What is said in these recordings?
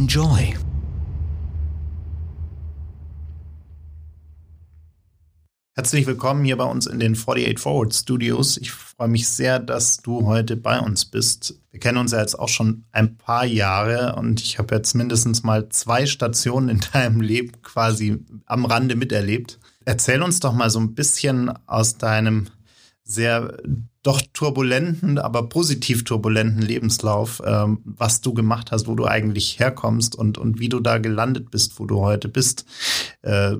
Enjoy. Herzlich willkommen hier bei uns in den 48 Forward Studios. Ich freue mich sehr, dass du heute bei uns bist. Wir kennen uns ja jetzt auch schon ein paar Jahre und ich habe jetzt mindestens mal zwei Stationen in deinem Leben quasi am Rande miterlebt. Erzähl uns doch mal so ein bisschen aus deinem sehr doch turbulenten, aber positiv turbulenten Lebenslauf, ähm, was du gemacht hast, wo du eigentlich herkommst und, und wie du da gelandet bist, wo du heute bist. Äh,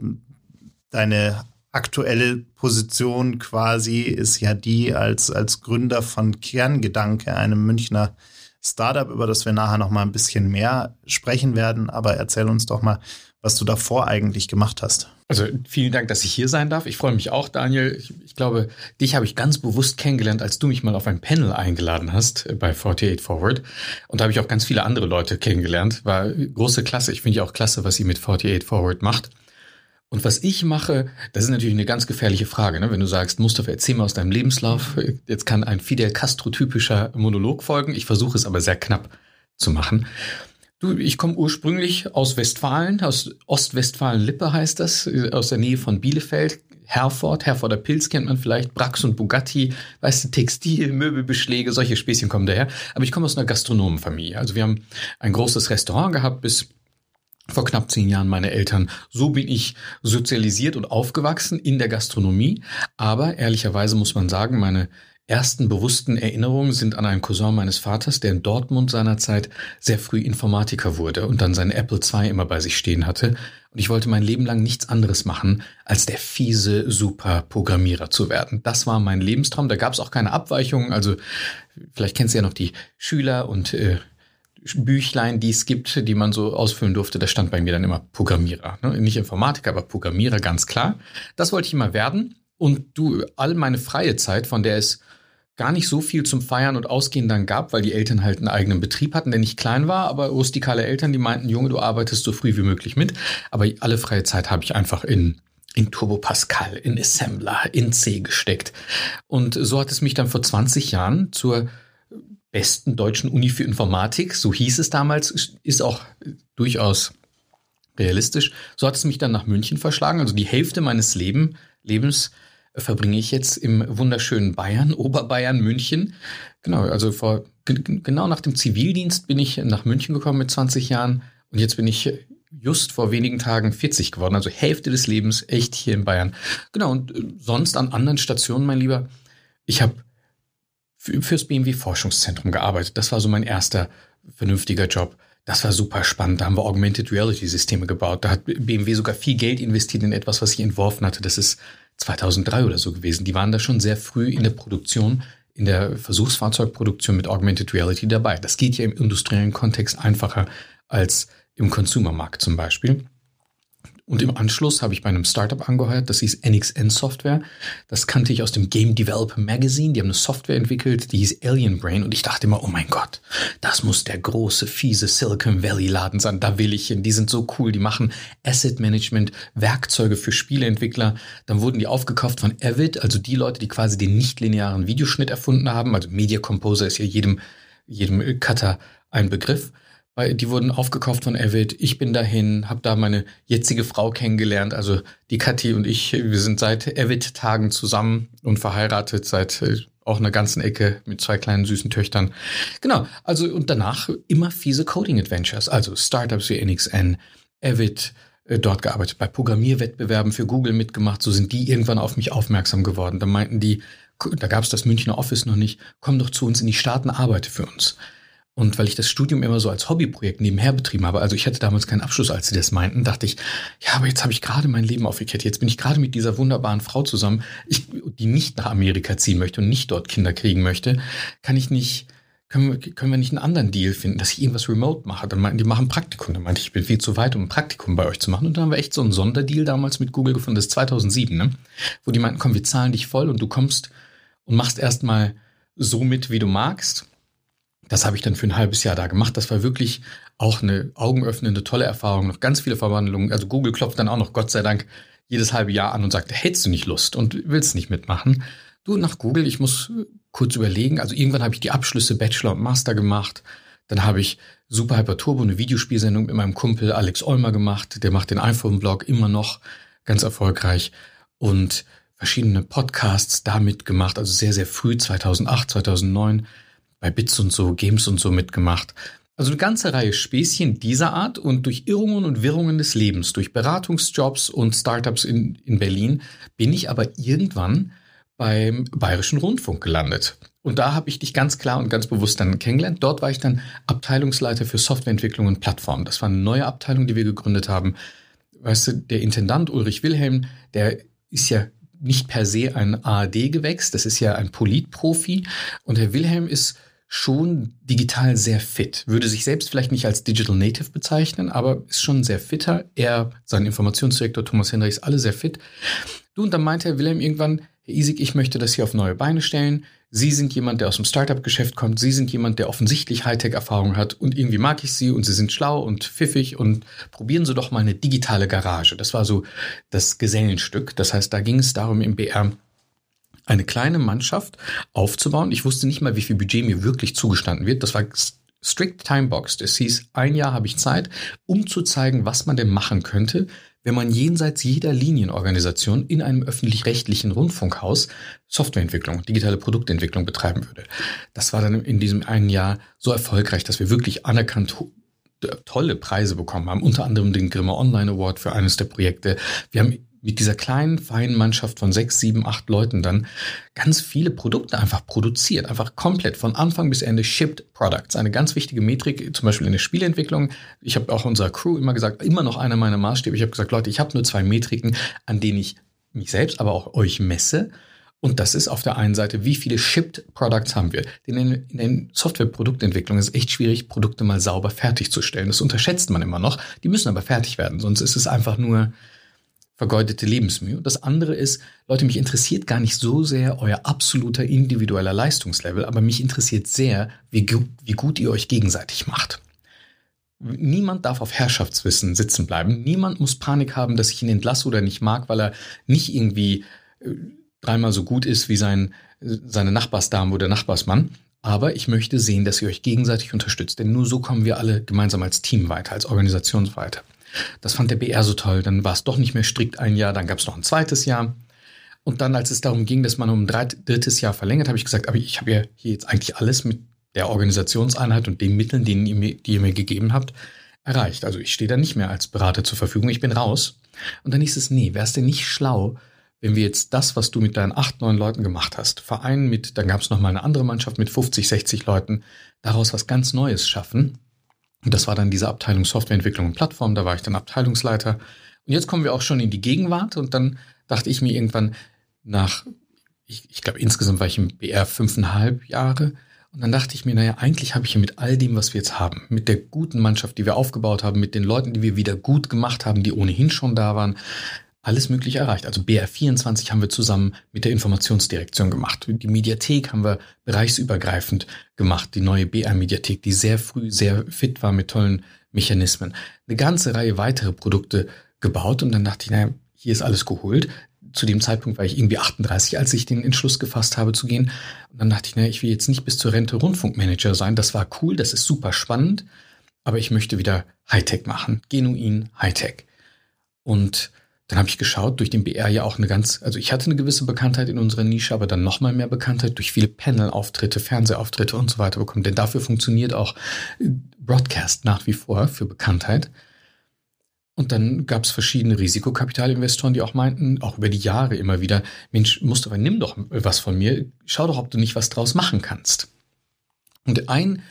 deine aktuelle Position quasi ist ja die als, als Gründer von Kerngedanke, einem Münchner Startup, über das wir nachher noch mal ein bisschen mehr sprechen werden. Aber erzähl uns doch mal, was du davor eigentlich gemacht hast. Also vielen Dank, dass ich hier sein darf. Ich freue mich auch, Daniel. Ich, ich glaube, dich habe ich ganz bewusst kennengelernt, als du mich mal auf ein Panel eingeladen hast äh, bei 48 Forward. Und da habe ich auch ganz viele andere Leute kennengelernt. War große Klasse. Ich finde ja auch klasse, was ihr mit 48 Forward macht. Und was ich mache, das ist natürlich eine ganz gefährliche Frage. Ne? Wenn du sagst, Mustafa, erzähl mal aus deinem Lebenslauf. Jetzt kann ein Fidel Castro-typischer Monolog folgen. Ich versuche es aber sehr knapp zu machen. Du, ich komme ursprünglich aus Westfalen, aus Ostwestfalen-Lippe heißt das, aus der Nähe von Bielefeld. Herford, Herforder Pilz kennt man vielleicht, Brax und Bugatti, weißt du, Textil, Möbelbeschläge, solche Späßchen kommen daher. Aber ich komme aus einer Gastronomenfamilie. Also wir haben ein großes Restaurant gehabt bis vor knapp zehn Jahren meine Eltern. So bin ich sozialisiert und aufgewachsen in der Gastronomie. Aber ehrlicherweise muss man sagen, meine ersten bewussten Erinnerungen sind an einen Cousin meines Vaters, der in Dortmund seinerzeit sehr früh Informatiker wurde und dann seine Apple II immer bei sich stehen hatte. Und ich wollte mein Leben lang nichts anderes machen, als der fiese Super-Programmierer zu werden. Das war mein Lebenstraum. Da gab es auch keine Abweichungen. Also vielleicht kennst du ja noch die Schüler und äh, Büchlein, die es gibt, die man so ausfüllen durfte, da stand bei mir dann immer Programmierer. Ne? Nicht Informatiker, aber Programmierer, ganz klar. Das wollte ich immer werden. Und du, all meine freie Zeit, von der es gar nicht so viel zum Feiern und Ausgehen dann gab, weil die Eltern halt einen eigenen Betrieb hatten, der nicht klein war, aber rustikale Eltern, die meinten, Junge, du arbeitest so früh wie möglich mit. Aber alle freie Zeit habe ich einfach in in Turbo Pascal, in Assembler, in C gesteckt. Und so hat es mich dann vor 20 Jahren zur besten deutschen Uni für Informatik, so hieß es damals, ist auch durchaus realistisch. So hat es mich dann nach München verschlagen. Also die Hälfte meines Leben, Lebens verbringe ich jetzt im wunderschönen Bayern, Oberbayern, München. Genau, also vor genau nach dem Zivildienst bin ich nach München gekommen mit 20 Jahren und jetzt bin ich just vor wenigen Tagen 40 geworden, also Hälfte des Lebens echt hier in Bayern. Genau, und äh, sonst an anderen Stationen, mein Lieber, ich habe fürs BMW Forschungszentrum gearbeitet. Das war so mein erster vernünftiger Job. Das war super spannend. Da haben wir Augmented Reality Systeme gebaut. Da hat BMW sogar viel Geld investiert in etwas, was ich entworfen hatte. Das ist 2003 oder so gewesen. Die waren da schon sehr früh in der Produktion, in der Versuchsfahrzeugproduktion mit Augmented Reality dabei. Das geht ja im industriellen Kontext einfacher als im Consumermarkt zum Beispiel. Und im Anschluss habe ich bei einem Startup angeheuert, das hieß NXN Software. Das kannte ich aus dem Game Developer Magazine. Die haben eine Software entwickelt, die hieß Alien Brain. Und ich dachte immer, oh mein Gott, das muss der große, fiese Silicon Valley Laden sein. Da will ich hin. Die sind so cool. Die machen Asset Management, Werkzeuge für Spieleentwickler. Dann wurden die aufgekauft von Avid, also die Leute, die quasi den nicht-linearen Videoschnitt erfunden haben. Also Media Composer ist ja jedem, jedem Cutter ein Begriff die wurden aufgekauft von Avid. Ich bin dahin, habe da meine jetzige Frau kennengelernt. Also die Kathi und ich, wir sind seit Avid-Tagen zusammen und verheiratet seit äh, auch einer ganzen Ecke mit zwei kleinen süßen Töchtern. Genau, also und danach immer fiese Coding-Adventures, also Startups wie NXN, Avid, äh, dort gearbeitet, bei Programmierwettbewerben für Google mitgemacht. So sind die irgendwann auf mich aufmerksam geworden. Da meinten die, da gab es das Münchner Office noch nicht, komm doch zu uns in die Staaten, arbeite für uns. Und weil ich das Studium immer so als Hobbyprojekt nebenher betrieben habe, also ich hatte damals keinen Abschluss, als sie das meinten, dachte ich, ja, aber jetzt habe ich gerade mein Leben aufgekehrt. Jetzt bin ich gerade mit dieser wunderbaren Frau zusammen, ich, die nicht nach Amerika ziehen möchte und nicht dort Kinder kriegen möchte. Kann ich nicht können wir, können wir nicht einen anderen Deal finden, dass ich irgendwas remote mache? Dann meinten die machen Praktikum. Dann meinte ich, ich bin viel zu weit, um ein Praktikum bei euch zu machen. Und dann haben wir echt so einen Sonderdeal damals mit Google gefunden, das ist 2007, ne? wo die meinten, komm, wir zahlen dich voll und du kommst und machst erstmal so mit, wie du magst. Das habe ich dann für ein halbes Jahr da gemacht. Das war wirklich auch eine augenöffnende, tolle Erfahrung. Noch ganz viele Verwandlungen. Also Google klopft dann auch noch, Gott sei Dank, jedes halbe Jahr an und sagt, hättest du nicht Lust und willst nicht mitmachen. Du nach Google, ich muss kurz überlegen. Also irgendwann habe ich die Abschlüsse Bachelor und Master gemacht. Dann habe ich Super Hyper Turbo, eine Videospielsendung mit meinem Kumpel Alex Olmer gemacht. Der macht den iPhone-Blog immer noch ganz erfolgreich und verschiedene Podcasts damit gemacht. Also sehr, sehr früh, 2008, 2009 bei Bits und so, Games und so mitgemacht. Also eine ganze Reihe Späßchen dieser Art und durch Irrungen und Wirrungen des Lebens, durch Beratungsjobs und Startups in, in Berlin bin ich aber irgendwann beim Bayerischen Rundfunk gelandet. Und da habe ich dich ganz klar und ganz bewusst dann kennengelernt. Dort war ich dann Abteilungsleiter für Softwareentwicklung und Plattformen. Das war eine neue Abteilung, die wir gegründet haben. Weißt du, der Intendant Ulrich Wilhelm, der ist ja nicht per se ein ARD-Gewächs, das ist ja ein Politprofi. Und Herr Wilhelm ist schon digital sehr fit. Würde sich selbst vielleicht nicht als Digital Native bezeichnen, aber ist schon sehr fitter. Er, sein Informationsdirektor Thomas Hendricks, alle sehr fit. Du, und dann meinte Herr Wilhelm irgendwann, Herr Isig, ich möchte das hier auf neue Beine stellen. Sie sind jemand, der aus dem Startup-Geschäft kommt. Sie sind jemand, der offensichtlich Hightech-Erfahrung hat. Und irgendwie mag ich Sie und Sie sind schlau und pfiffig und probieren Sie doch mal eine digitale Garage. Das war so das Gesellenstück. Das heißt, da ging es darum, im BR eine kleine Mannschaft aufzubauen. Ich wusste nicht mal, wie viel Budget mir wirklich zugestanden wird. Das war strict timeboxed. Es hieß, ein Jahr habe ich Zeit, um zu zeigen, was man denn machen könnte, wenn man jenseits jeder Linienorganisation in einem öffentlich-rechtlichen Rundfunkhaus Softwareentwicklung, digitale Produktentwicklung betreiben würde. Das war dann in diesem einen Jahr so erfolgreich, dass wir wirklich anerkannt tolle Preise bekommen haben, unter anderem den Grimme Online Award für eines der Projekte. Wir haben mit dieser kleinen, feinen Mannschaft von sechs, sieben, acht Leuten dann ganz viele Produkte einfach produziert. Einfach komplett von Anfang bis Ende shipped Products. Eine ganz wichtige Metrik, zum Beispiel in der Spieleentwicklung. Ich habe auch unserer Crew immer gesagt, immer noch einer meiner Maßstäbe. Ich habe gesagt, Leute, ich habe nur zwei Metriken, an denen ich mich selbst, aber auch euch messe. Und das ist auf der einen Seite, wie viele Shipped Products haben wir? Denn in, in Software-Produktentwicklung ist es echt schwierig, Produkte mal sauber fertigzustellen. Das unterschätzt man immer noch. Die müssen aber fertig werden, sonst ist es einfach nur vergeudete Lebensmühe. Und das andere ist, Leute, mich interessiert gar nicht so sehr euer absoluter individueller Leistungslevel, aber mich interessiert sehr, wie, wie gut ihr euch gegenseitig macht. Niemand darf auf Herrschaftswissen sitzen bleiben. Niemand muss Panik haben, dass ich ihn entlasse oder nicht mag, weil er nicht irgendwie äh, dreimal so gut ist wie sein, seine Nachbarsdame oder Nachbarsmann. Aber ich möchte sehen, dass ihr euch gegenseitig unterstützt, denn nur so kommen wir alle gemeinsam als Team weiter, als Organisation weiter. Das fand der BR so toll. Dann war es doch nicht mehr strikt ein Jahr, dann gab es noch ein zweites Jahr. Und dann, als es darum ging, dass man um ein drittes Jahr verlängert, habe ich gesagt, aber ich habe ja hier jetzt eigentlich alles mit der Organisationseinheit und den Mitteln, denen ihr mir, die ihr mir gegeben habt, erreicht. Also ich stehe da nicht mehr als Berater zur Verfügung, ich bin raus. Und dann hieß es, nee, es denn nicht schlau, wenn wir jetzt das, was du mit deinen acht, neun Leuten gemacht hast, Verein mit, dann gab es noch mal eine andere Mannschaft mit 50, 60 Leuten, daraus was ganz Neues schaffen und das war dann diese Abteilung Softwareentwicklung und Plattform, da war ich dann Abteilungsleiter. Und jetzt kommen wir auch schon in die Gegenwart und dann dachte ich mir irgendwann nach, ich, ich glaube insgesamt war ich im BR fünfeinhalb Jahre und dann dachte ich mir, naja, eigentlich habe ich ja mit all dem, was wir jetzt haben, mit der guten Mannschaft, die wir aufgebaut haben, mit den Leuten, die wir wieder gut gemacht haben, die ohnehin schon da waren, alles Mögliche erreicht. Also BR24 haben wir zusammen mit der Informationsdirektion gemacht. Die Mediathek haben wir bereichsübergreifend gemacht. Die neue BR-Mediathek, die sehr früh sehr fit war mit tollen Mechanismen. Eine ganze Reihe weitere Produkte gebaut und dann dachte ich, naja, hier ist alles geholt. Zu dem Zeitpunkt war ich irgendwie 38, als ich den Entschluss gefasst habe zu gehen. Und dann dachte ich, naja, ich will jetzt nicht bis zur Rente Rundfunkmanager sein. Das war cool, das ist super spannend, aber ich möchte wieder Hightech machen. Genuin Hightech. Und dann habe ich geschaut, durch den BR ja auch eine ganz, also ich hatte eine gewisse Bekanntheit in unserer Nische, aber dann nochmal mehr Bekanntheit durch viele Panel-Auftritte, Fernsehauftritte und so weiter bekommen. Denn dafür funktioniert auch äh, Broadcast nach wie vor für Bekanntheit. Und dann gab es verschiedene Risikokapitalinvestoren, die auch meinten, auch über die Jahre immer wieder, Mensch, Mustafa, nimm doch was von mir, schau doch, ob du nicht was draus machen kannst. Und ein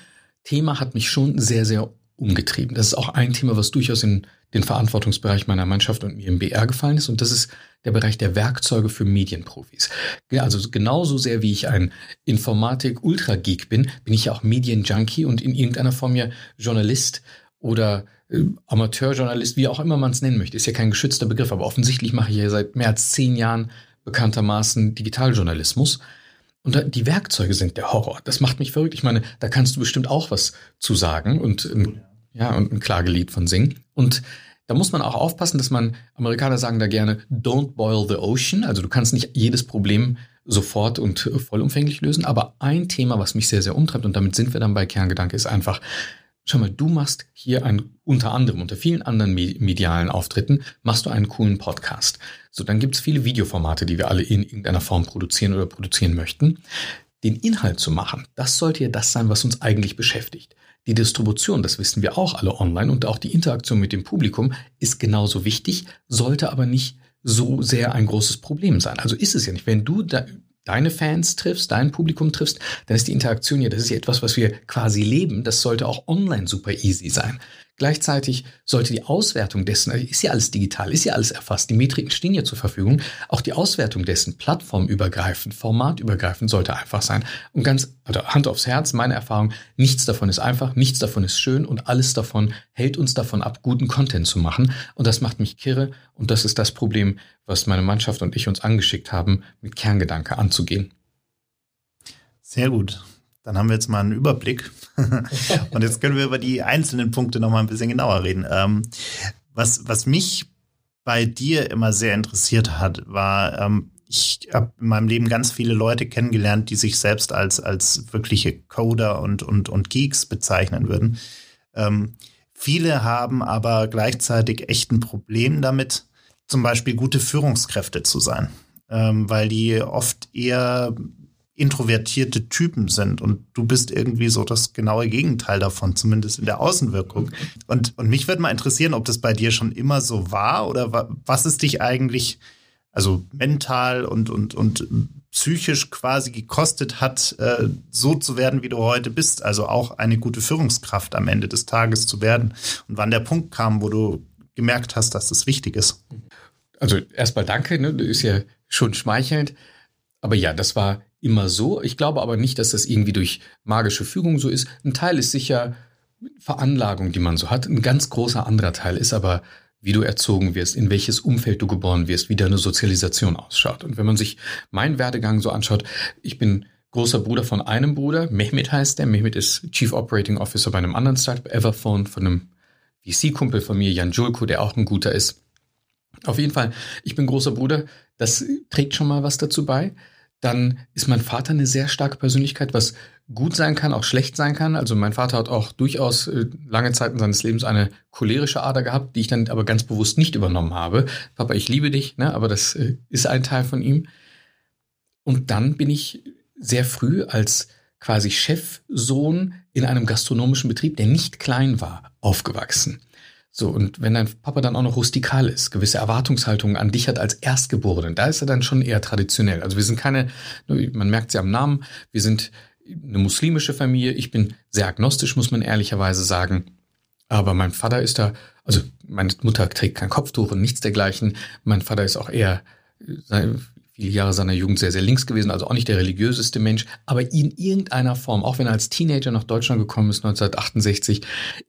Thema hat mich schon sehr, sehr umgetrieben. Das ist auch ein Thema, was durchaus in den Verantwortungsbereich meiner Mannschaft und mir im BR gefallen ist. Und das ist der Bereich der Werkzeuge für Medienprofis. Also genauso sehr wie ich ein Informatik-Ultra-Geek bin, bin ich ja auch Medienjunkie und in irgendeiner Form ja Journalist oder äh, Amateurjournalist, wie auch immer man es nennen möchte. Ist ja kein geschützter Begriff, aber offensichtlich mache ich ja seit mehr als zehn Jahren bekanntermaßen Digitaljournalismus. Und die Werkzeuge sind der Horror. Das macht mich verrückt. Ich meine, da kannst du bestimmt auch was zu sagen und, ja, und ein Klagelied von singen. Und da muss man auch aufpassen, dass man, Amerikaner sagen da gerne, don't boil the ocean. Also du kannst nicht jedes Problem sofort und vollumfänglich lösen. Aber ein Thema, was mich sehr, sehr umtreibt, und damit sind wir dann bei Kerngedanke, ist einfach, schau mal, du machst hier ein, unter anderem, unter vielen anderen medialen Auftritten, machst du einen coolen Podcast. So, dann gibt es viele Videoformate, die wir alle in irgendeiner Form produzieren oder produzieren möchten. Den Inhalt zu machen, das sollte ja das sein, was uns eigentlich beschäftigt. Die Distribution, das wissen wir auch alle online und auch die Interaktion mit dem Publikum ist genauso wichtig, sollte aber nicht so sehr ein großes Problem sein. Also ist es ja nicht. Wenn du da deine Fans triffst, dein Publikum triffst, dann ist die Interaktion ja, das ist ja etwas, was wir quasi leben. Das sollte auch online super easy sein. Gleichzeitig sollte die Auswertung dessen, also ist ja alles digital, ist ja alles erfasst, die Metriken stehen ja zur Verfügung, auch die Auswertung dessen plattformübergreifend, formatübergreifend sollte einfach sein. Und ganz, also Hand aufs Herz, meine Erfahrung, nichts davon ist einfach, nichts davon ist schön und alles davon hält uns davon ab, guten Content zu machen. Und das macht mich kirre und das ist das Problem, was meine Mannschaft und ich uns angeschickt haben, mit Kerngedanke anzugehen. Sehr gut. Dann haben wir jetzt mal einen Überblick. und jetzt können wir über die einzelnen Punkte noch mal ein bisschen genauer reden. Ähm, was, was mich bei dir immer sehr interessiert hat, war, ähm, ich habe in meinem Leben ganz viele Leute kennengelernt, die sich selbst als, als wirkliche Coder und, und, und Geeks bezeichnen würden. Ähm, viele haben aber gleichzeitig echt ein Problem damit, zum Beispiel gute Führungskräfte zu sein, ähm, weil die oft eher introvertierte Typen sind und du bist irgendwie so das genaue Gegenteil davon, zumindest in der Außenwirkung. Und, und mich würde mal interessieren, ob das bei dir schon immer so war oder was es dich eigentlich, also mental und, und, und psychisch quasi gekostet hat, äh, so zu werden, wie du heute bist. Also auch eine gute Führungskraft am Ende des Tages zu werden. Und wann der Punkt kam, wo du gemerkt hast, dass das wichtig ist. Also erstmal danke, ne? Ist ja schon schmeichelnd. Aber ja, das war immer so. Ich glaube aber nicht, dass das irgendwie durch magische Fügung so ist. Ein Teil ist sicher Veranlagung, die man so hat. Ein ganz großer anderer Teil ist aber, wie du erzogen wirst, in welches Umfeld du geboren wirst, wie deine Sozialisation ausschaut. Und wenn man sich meinen Werdegang so anschaut, ich bin großer Bruder von einem Bruder, Mehmet heißt der. Mehmet ist Chief Operating Officer bei einem anderen Startup, Everphone, von einem VC-Kumpel von mir, Jan Julko, der auch ein guter ist. Auf jeden Fall, ich bin großer Bruder. Das trägt schon mal was dazu bei dann ist mein Vater eine sehr starke Persönlichkeit, was gut sein kann, auch schlecht sein kann. Also mein Vater hat auch durchaus äh, lange Zeiten seines Lebens eine cholerische Ader gehabt, die ich dann aber ganz bewusst nicht übernommen habe. Papa, ich liebe dich, ne? aber das äh, ist ein Teil von ihm. Und dann bin ich sehr früh als quasi Chefsohn in einem gastronomischen Betrieb, der nicht klein war, aufgewachsen. So, und wenn dein Papa dann auch noch rustikal ist, gewisse Erwartungshaltungen an dich hat als Erstgeborenen, da ist er dann schon eher traditionell. Also wir sind keine, man merkt sie am Namen, wir sind eine muslimische Familie. Ich bin sehr agnostisch, muss man ehrlicherweise sagen. Aber mein Vater ist da, also meine Mutter trägt kein Kopftuch und nichts dergleichen. Mein Vater ist auch eher viele Jahre seiner Jugend sehr, sehr links gewesen, also auch nicht der religiöseste Mensch, aber in irgendeiner Form, auch wenn er als Teenager nach Deutschland gekommen ist, 1968,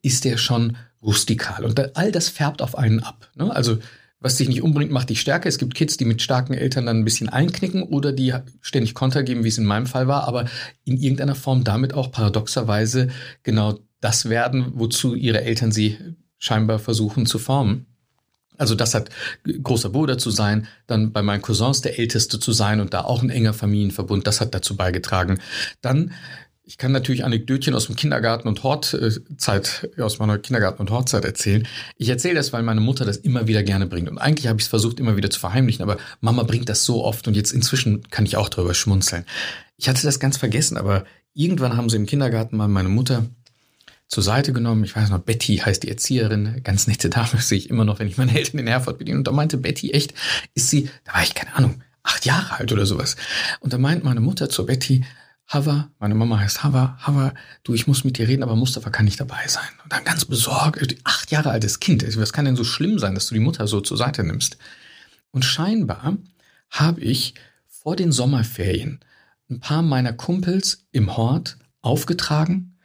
ist er schon rustikal. Und all das färbt auf einen ab. Ne? Also was dich nicht unbedingt macht dich stärker. Es gibt Kids, die mit starken Eltern dann ein bisschen einknicken oder die ständig Konter geben, wie es in meinem Fall war, aber in irgendeiner Form damit auch paradoxerweise genau das werden, wozu ihre Eltern sie scheinbar versuchen zu formen. Also das hat großer Bruder zu sein, dann bei meinen Cousins der Älteste zu sein und da auch ein enger Familienverbund, das hat dazu beigetragen. Dann ich kann natürlich Anekdötchen aus dem Kindergarten und Hortzeit, aus meiner Kindergarten und Hortzeit erzählen. Ich erzähle das, weil meine Mutter das immer wieder gerne bringt. Und eigentlich habe ich es versucht, immer wieder zu verheimlichen, aber Mama bringt das so oft und jetzt inzwischen kann ich auch drüber schmunzeln. Ich hatte das ganz vergessen, aber irgendwann haben sie im Kindergarten mal meine Mutter zur Seite genommen. Ich weiß noch, Betty heißt die Erzieherin, ganz nette Dame, sehe ich immer noch, wenn ich meine Eltern in Erfurt bediene. Und da meinte Betty echt, ist sie, da war ich keine Ahnung, acht Jahre alt oder sowas. Und da meint meine Mutter zur Betty, Hava, meine Mama heißt Hava, Hava, du, ich muss mit dir reden, aber Mustafa kann nicht dabei sein. Und dann ganz besorgt, acht Jahre altes Kind, was kann denn so schlimm sein, dass du die Mutter so zur Seite nimmst? Und scheinbar habe ich vor den Sommerferien ein paar meiner Kumpels im Hort aufgetragen,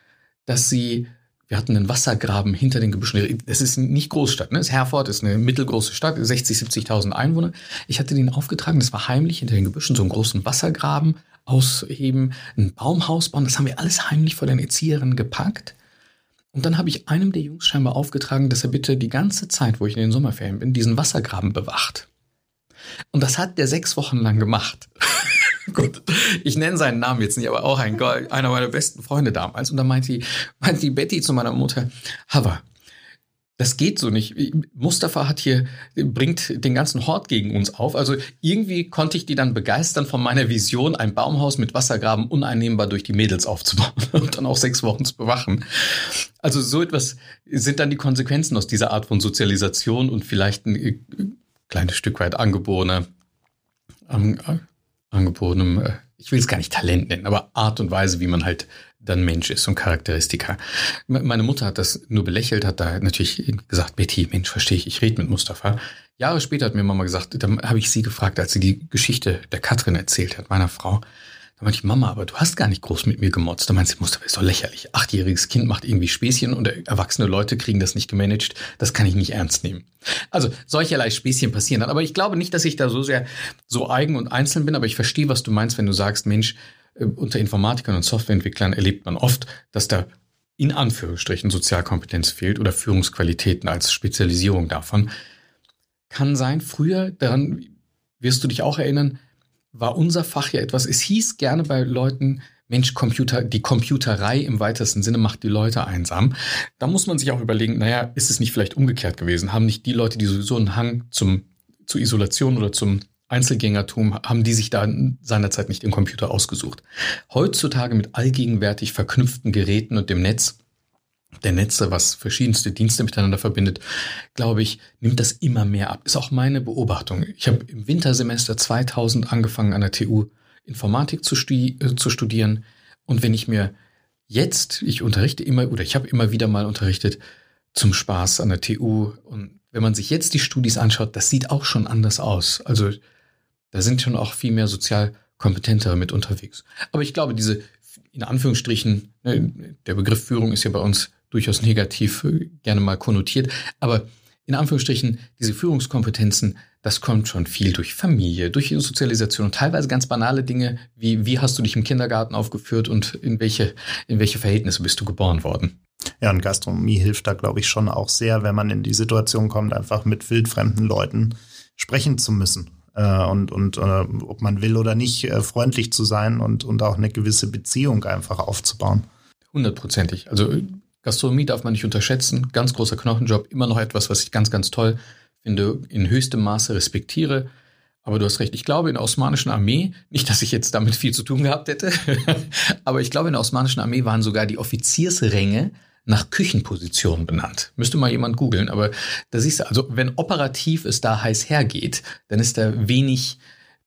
dass sie wir hatten einen Wassergraben hinter den Gebüschen. Das ist nicht Großstadt, ne? Das Herford ist eine mittelgroße Stadt, 60, 70.000 Einwohner. Ich hatte denen aufgetragen, das war heimlich hinter den Gebüschen, so einen großen Wassergraben ausheben, ein Baumhaus bauen. Das haben wir alles heimlich vor den Erzieherinnen gepackt. Und dann habe ich einem der Jungs scheinbar aufgetragen, dass er bitte die ganze Zeit, wo ich in den Sommerferien bin, diesen Wassergraben bewacht. Und das hat der sechs Wochen lang gemacht. Gut, ich nenne seinen Namen jetzt nicht, aber auch ein, einer meiner besten Freunde damals. Und da meinte die, meinte die Betty zu meiner Mutter, Hava, das geht so nicht. Mustafa hat hier, bringt den ganzen Hort gegen uns auf. Also irgendwie konnte ich die dann begeistern von meiner Vision, ein Baumhaus mit Wassergraben uneinnehmbar durch die Mädels aufzubauen und dann auch sechs Wochen zu bewachen. Also so etwas sind dann die Konsequenzen aus dieser Art von Sozialisation und vielleicht ein äh, kleines Stück weit angeborener, angeborenem, äh, ich will es gar nicht Talent nennen, aber Art und Weise, wie man halt dann Mensch ist und Charakteristika. Meine Mutter hat das nur belächelt, hat da natürlich gesagt, Betty, Mensch, verstehe ich, ich rede mit Mustafa. Jahre später hat mir Mama gesagt, dann habe ich sie gefragt, als sie die Geschichte der Katrin erzählt hat, meiner Frau. Da meinte ich, Mama, aber du hast gar nicht groß mit mir gemotzt. Da meinte sie, Mustafa, ist doch lächerlich. Achtjähriges Kind macht irgendwie Späßchen und erwachsene Leute kriegen das nicht gemanagt. Das kann ich nicht ernst nehmen. Also solcherlei Späßchen passieren dann. Aber ich glaube nicht, dass ich da so sehr so eigen und einzeln bin, aber ich verstehe, was du meinst, wenn du sagst, Mensch, äh, unter Informatikern und Softwareentwicklern erlebt man oft, dass da in Anführungsstrichen Sozialkompetenz fehlt oder Führungsqualitäten als Spezialisierung davon. Kann sein, früher, daran wirst du dich auch erinnern, war unser Fach ja etwas, es hieß gerne bei Leuten, Mensch, Computer, die Computerei im weitesten Sinne macht die Leute einsam. Da muss man sich auch überlegen, naja, ist es nicht vielleicht umgekehrt gewesen? Haben nicht die Leute, die sowieso einen Hang zum, zur Isolation oder zum Einzelgängertum haben die sich da seinerzeit nicht im Computer ausgesucht. Heutzutage mit allgegenwärtig verknüpften Geräten und dem Netz, der Netze, was verschiedenste Dienste miteinander verbindet, glaube ich, nimmt das immer mehr ab. Ist auch meine Beobachtung. Ich habe im Wintersemester 2000 angefangen an der TU Informatik zu, studi äh, zu studieren. Und wenn ich mir jetzt, ich unterrichte immer oder ich habe immer wieder mal unterrichtet zum Spaß an der TU und wenn man sich jetzt die Studis anschaut, das sieht auch schon anders aus. Also da sind schon auch viel mehr sozial kompetentere mit unterwegs. Aber ich glaube, diese, in Anführungsstrichen, ne, der Begriff Führung ist ja bei uns durchaus negativ äh, gerne mal konnotiert, aber in Anführungsstrichen, diese Führungskompetenzen, das kommt schon viel durch Familie, durch Sozialisation und teilweise ganz banale Dinge, wie wie hast du dich im Kindergarten aufgeführt und in welche, in welche Verhältnisse bist du geboren worden. Ja, und Gastronomie hilft da, glaube ich, schon auch sehr, wenn man in die Situation kommt, einfach mit wildfremden Leuten sprechen zu müssen äh, und, und äh, ob man will oder nicht, äh, freundlich zu sein und, und auch eine gewisse Beziehung einfach aufzubauen. Hundertprozentig. Also Gastronomie darf man nicht unterschätzen. Ganz großer Knochenjob. Immer noch etwas, was ich ganz, ganz toll finde, in höchstem Maße respektiere. Aber du hast recht. Ich glaube, in der osmanischen Armee, nicht, dass ich jetzt damit viel zu tun gehabt hätte, aber ich glaube, in der osmanischen Armee waren sogar die Offiziersränge nach Küchenposition benannt. Müsste mal jemand googeln, aber da siehst du, also wenn operativ es da heiß hergeht, dann ist da wenig,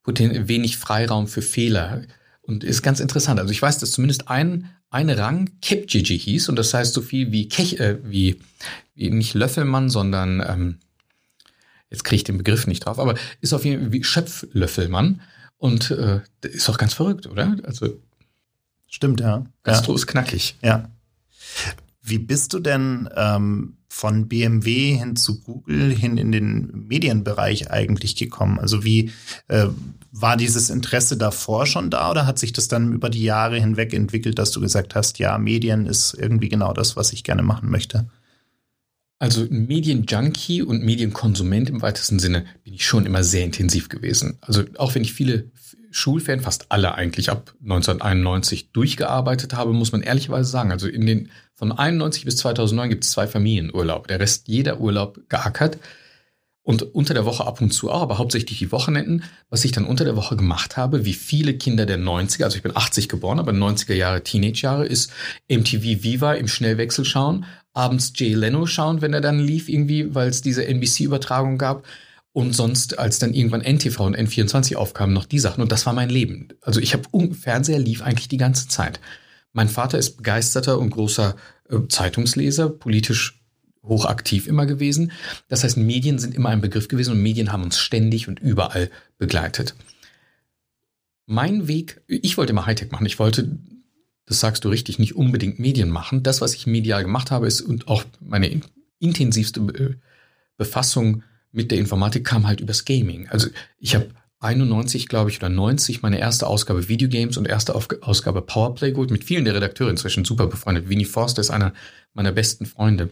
wenig Freiraum für Fehler. Und ist ganz interessant. Also ich weiß, dass zumindest ein, ein Rang Kepjiji hieß und das heißt so viel wie Kech, äh, wie, wie nicht Löffelmann, sondern ähm, jetzt kriege ich den Begriff nicht drauf, aber ist auf jeden Fall wie Schöpflöffelmann. Und äh, ist auch ganz verrückt, oder? Also Stimmt, ja. Gastro ja. ist knackig. Ja. Wie bist du denn ähm, von BMW hin zu Google hin in den Medienbereich eigentlich gekommen? Also wie äh, war dieses Interesse davor schon da oder hat sich das dann über die Jahre hinweg entwickelt, dass du gesagt hast, ja, Medien ist irgendwie genau das, was ich gerne machen möchte? Also Medienjunkie und Medienkonsument im weitesten Sinne bin ich schon immer sehr intensiv gewesen. Also auch wenn ich viele Schulferien, fast alle eigentlich ab 1991 durchgearbeitet habe, muss man ehrlicherweise sagen. Also in den von 91 bis 2009 gibt es zwei Familienurlaub. Der Rest jeder Urlaub geackert. Und unter der Woche ab und zu auch, aber hauptsächlich die Wochenenden, was ich dann unter der Woche gemacht habe, wie viele Kinder der 90er, also ich bin 80 geboren, aber 90er Jahre, Teenage-Jahre, ist MTV Viva im Schnellwechsel schauen, abends Jay Leno schauen, wenn er dann lief irgendwie, weil es diese NBC-Übertragung gab Und sonst, als dann irgendwann NTV und N24 aufkamen, noch die Sachen. Und das war mein Leben. Also ich habe Fernseher lief eigentlich die ganze Zeit. Mein Vater ist begeisterter und großer äh, Zeitungsleser, politisch hochaktiv immer gewesen. Das heißt, Medien sind immer ein Begriff gewesen und Medien haben uns ständig und überall begleitet. Mein Weg, ich wollte immer Hightech machen. Ich wollte, das sagst du richtig, nicht unbedingt Medien machen. Das, was ich medial gemacht habe, ist und auch meine intensivste äh, Befassung mit der Informatik kam halt übers Gaming. Also ich habe 91, glaube ich, oder 90 meine erste Ausgabe Videogames und erste Ausgabe Powerplay geholt, mit vielen der Redakteure inzwischen super befreundet. Winnie Forster ist einer meiner besten Freunde.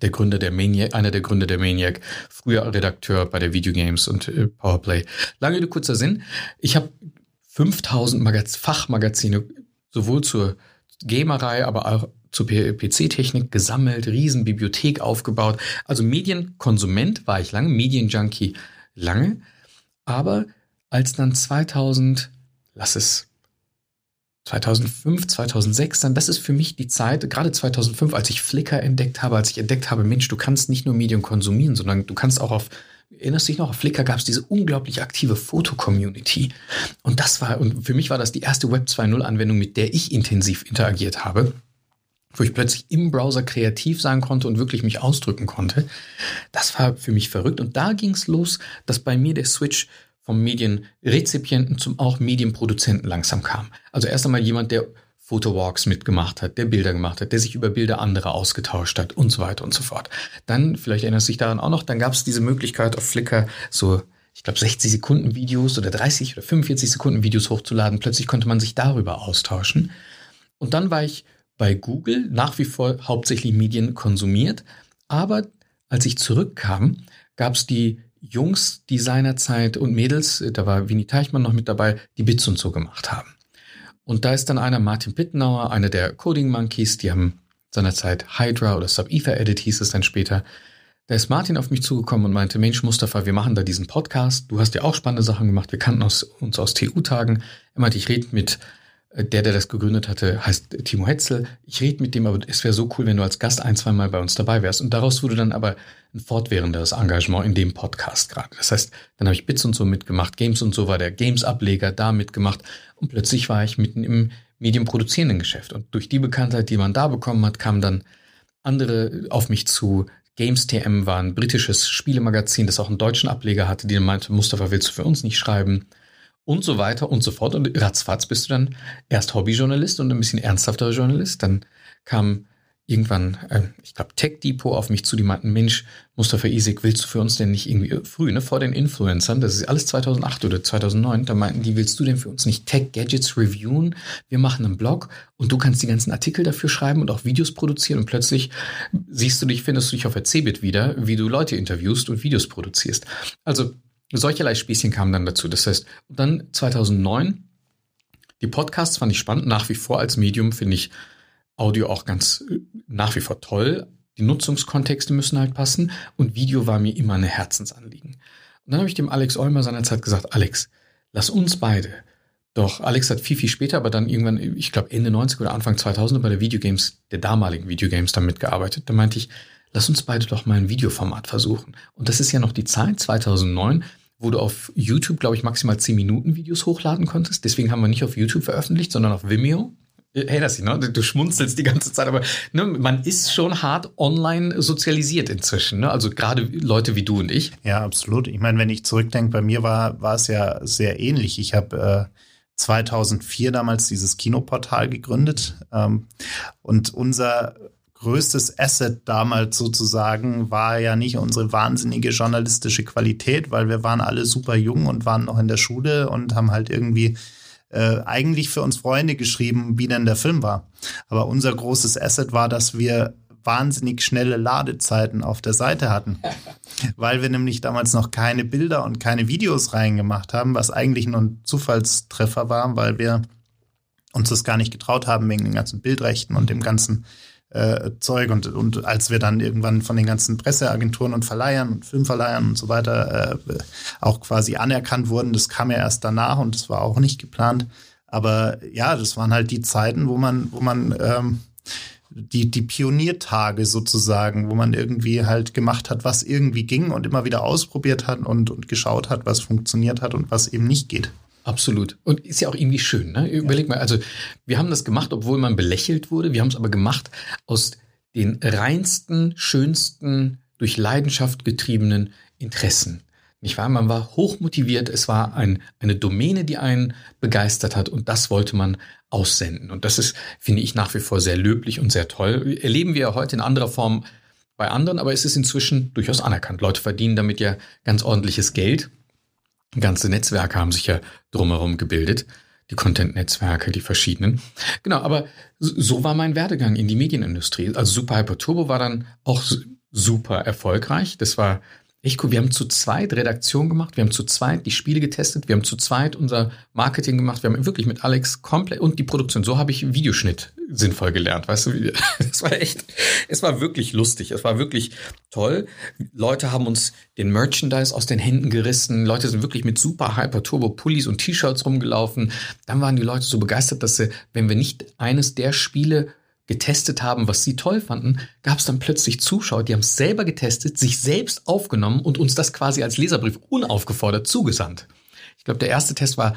Der Gründer der Maniac, einer der Gründer der Maniac, früher Redakteur bei der Videogames und äh, Powerplay. Lange Rede, kurzer Sinn. Ich habe 5000 Magaz Fachmagazine sowohl zur Gamerei, aber auch zur PC-Technik gesammelt, Riesenbibliothek aufgebaut. Also Medienkonsument war ich lange, Medienjunkie lange. Aber als dann 2000, lass es 2005, 2006 dann, das ist für mich die Zeit, gerade 2005, als ich Flickr entdeckt habe, als ich entdeckt habe, Mensch, du kannst nicht nur Medien konsumieren, sondern du kannst auch auf, erinnerst du dich noch, auf Flickr gab es diese unglaublich aktive Foto-Community. Und das war, und für mich war das die erste Web 2.0-Anwendung, mit der ich intensiv interagiert habe wo ich plötzlich im Browser kreativ sein konnte und wirklich mich ausdrücken konnte. Das war für mich verrückt. Und da ging es los, dass bei mir der Switch vom Medienrezipienten zum auch Medienproduzenten langsam kam. Also erst einmal jemand, der Fotowalks mitgemacht hat, der Bilder gemacht hat, der sich über Bilder anderer ausgetauscht hat und so weiter und so fort. Dann, vielleicht erinnerst du dich daran auch noch, dann gab es diese Möglichkeit auf Flickr so, ich glaube 60 Sekunden Videos oder 30 oder 45 Sekunden Videos hochzuladen. Plötzlich konnte man sich darüber austauschen. Und dann war ich bei Google nach wie vor hauptsächlich Medien konsumiert. Aber als ich zurückkam, gab es die Jungs Designerzeit und Mädels, da war Winnie Teichmann noch mit dabei, die Bits und so gemacht haben. Und da ist dann einer, Martin Pittenauer, einer der Coding Monkeys, die haben seinerzeit Hydra oder Sub-Ether Edit hieß es dann später. Da ist Martin auf mich zugekommen und meinte, Mensch, Mustafa, wir machen da diesen Podcast. Du hast ja auch spannende Sachen gemacht. Wir kannten uns aus TU-Tagen. Er meinte, ich rede mit der, der das gegründet hatte, heißt Timo Hetzel. Ich rede mit dem, aber es wäre so cool, wenn du als Gast ein, zwei Mal bei uns dabei wärst. Und daraus wurde dann aber ein fortwährenderes Engagement in dem Podcast gerade. Das heißt, dann habe ich Bits und so mitgemacht, Games und so war der Games-Ableger da mitgemacht und plötzlich war ich mitten im medienproduzierenden Geschäft. Und durch die Bekanntheit, die man da bekommen hat, kamen dann andere auf mich zu. Games TM war ein britisches Spielemagazin, das auch einen deutschen Ableger hatte, die meinte, Mustafa, willst du für uns nicht schreiben? Und so weiter und so fort. Und ratzfatz bist du dann erst Hobbyjournalist und ein bisschen ernsthafterer Journalist. Dann kam irgendwann, äh, ich glaube, Tech Depot auf mich zu, die meinten, Mensch, Mustafa Isik, willst du für uns denn nicht irgendwie früh, ne, vor den Influencern, das ist alles 2008 oder 2009, da meinten die, willst du denn für uns nicht Tech Gadgets reviewen? Wir machen einen Blog und du kannst die ganzen Artikel dafür schreiben und auch Videos produzieren und plötzlich siehst du dich, findest du dich auf der Cebit wieder, wie du Leute interviewst und Videos produzierst. Also Solcherlei Spießchen kamen dann dazu. Das heißt, dann 2009, die Podcasts fand ich spannend. Nach wie vor als Medium finde ich Audio auch ganz äh, nach wie vor toll. Die Nutzungskontexte müssen halt passen und Video war mir immer eine Herzensanliegen. Und dann habe ich dem Alex Eumer seinerzeit gesagt, Alex, lass uns beide. Doch Alex hat viel, viel später, aber dann irgendwann, ich glaube Ende 90 oder Anfang 2000 bei der Videogames, der damaligen Videogames damit gearbeitet. Da meinte ich, lass uns beide doch mal ein Videoformat versuchen. Und das ist ja noch die Zeit, 2009, wo du auf YouTube, glaube ich, maximal 10 Minuten Videos hochladen konntest. Deswegen haben wir nicht auf YouTube veröffentlicht, sondern auf Vimeo. Hey, das ne? Du schmunzelst die ganze Zeit, aber ne, man ist schon hart online sozialisiert inzwischen. Ne? Also gerade Leute wie du und ich. Ja, absolut. Ich meine, wenn ich zurückdenke, bei mir war, war es ja sehr ähnlich. Ich habe äh, 2004 damals dieses Kinoportal gegründet ähm, und unser größtes Asset damals sozusagen war ja nicht unsere wahnsinnige journalistische Qualität, weil wir waren alle super jung und waren noch in der Schule und haben halt irgendwie äh, eigentlich für uns Freunde geschrieben, wie denn der Film war. Aber unser großes Asset war, dass wir wahnsinnig schnelle Ladezeiten auf der Seite hatten, weil wir nämlich damals noch keine Bilder und keine Videos reingemacht haben, was eigentlich nur ein Zufallstreffer war, weil wir uns das gar nicht getraut haben wegen den ganzen Bildrechten und dem ganzen äh, Zeug. Und, und als wir dann irgendwann von den ganzen Presseagenturen und Verleihern und Filmverleihern und so weiter äh, auch quasi anerkannt wurden, das kam ja erst danach und das war auch nicht geplant. Aber ja, das waren halt die Zeiten, wo man, wo man ähm, die, die Pioniertage sozusagen, wo man irgendwie halt gemacht hat, was irgendwie ging und immer wieder ausprobiert hat und, und geschaut hat, was funktioniert hat und was eben nicht geht. Absolut. Und ist ja auch irgendwie schön. Ne? Überleg mal, also wir haben das gemacht, obwohl man belächelt wurde. Wir haben es aber gemacht aus den reinsten, schönsten, durch Leidenschaft getriebenen Interessen. Nicht wahr? Man war hochmotiviert. Es war ein, eine Domäne, die einen begeistert hat. Und das wollte man aussenden. Und das ist, finde ich, nach wie vor sehr löblich und sehr toll. Erleben wir ja heute in anderer Form bei anderen, aber es ist inzwischen durchaus anerkannt. Leute verdienen damit ja ganz ordentliches Geld. Ganze Netzwerke haben sich ja drumherum gebildet. Die Content-Netzwerke, die verschiedenen. Genau, aber so war mein Werdegang in die Medienindustrie. Also Super Hyper Turbo war dann auch super erfolgreich. Das war echt cool. Wir haben zu zweit Redaktion gemacht, wir haben zu zweit die Spiele getestet, wir haben zu zweit unser Marketing gemacht, wir haben wirklich mit Alex komplett und die Produktion. So habe ich Videoschnitt sinnvoll gelernt, weißt du? Es war echt, es war wirklich lustig, es war wirklich toll. Leute haben uns den Merchandise aus den Händen gerissen, Leute sind wirklich mit super Hyper Turbo Pullis und T-Shirts rumgelaufen. Dann waren die Leute so begeistert, dass sie, wenn wir nicht eines der Spiele getestet haben, was sie toll fanden, gab es dann plötzlich Zuschauer, die haben es selber getestet, sich selbst aufgenommen und uns das quasi als Leserbrief unaufgefordert zugesandt. Ich glaube, der erste Test war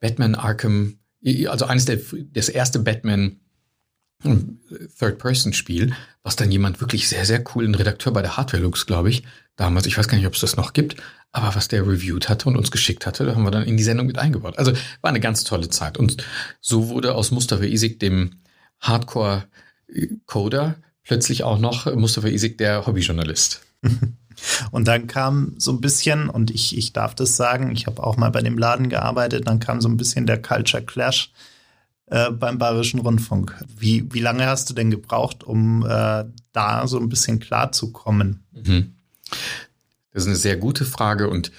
Batman Arkham, also eines der, das erste Batman hm, Third-Person-Spiel, was dann jemand wirklich sehr, sehr cool, ein Redakteur bei der Hardware Lux, glaube ich, damals, ich weiß gar nicht, ob es das noch gibt, aber was der reviewed hatte und uns geschickt hatte, da haben wir dann in die Sendung mit eingebaut. Also war eine ganz tolle Zeit. Und so wurde aus Mustafa Isik, dem Hardcore-Coder, plötzlich auch noch Mustafa Isik, der Hobbyjournalist. Und dann kam so ein bisschen, und ich, ich darf das sagen, ich habe auch mal bei dem Laden gearbeitet, dann kam so ein bisschen der Culture Clash äh, beim Bayerischen Rundfunk. Wie, wie lange hast du denn gebraucht, um äh, da so ein bisschen klarzukommen? Mhm. Das ist eine sehr gute Frage und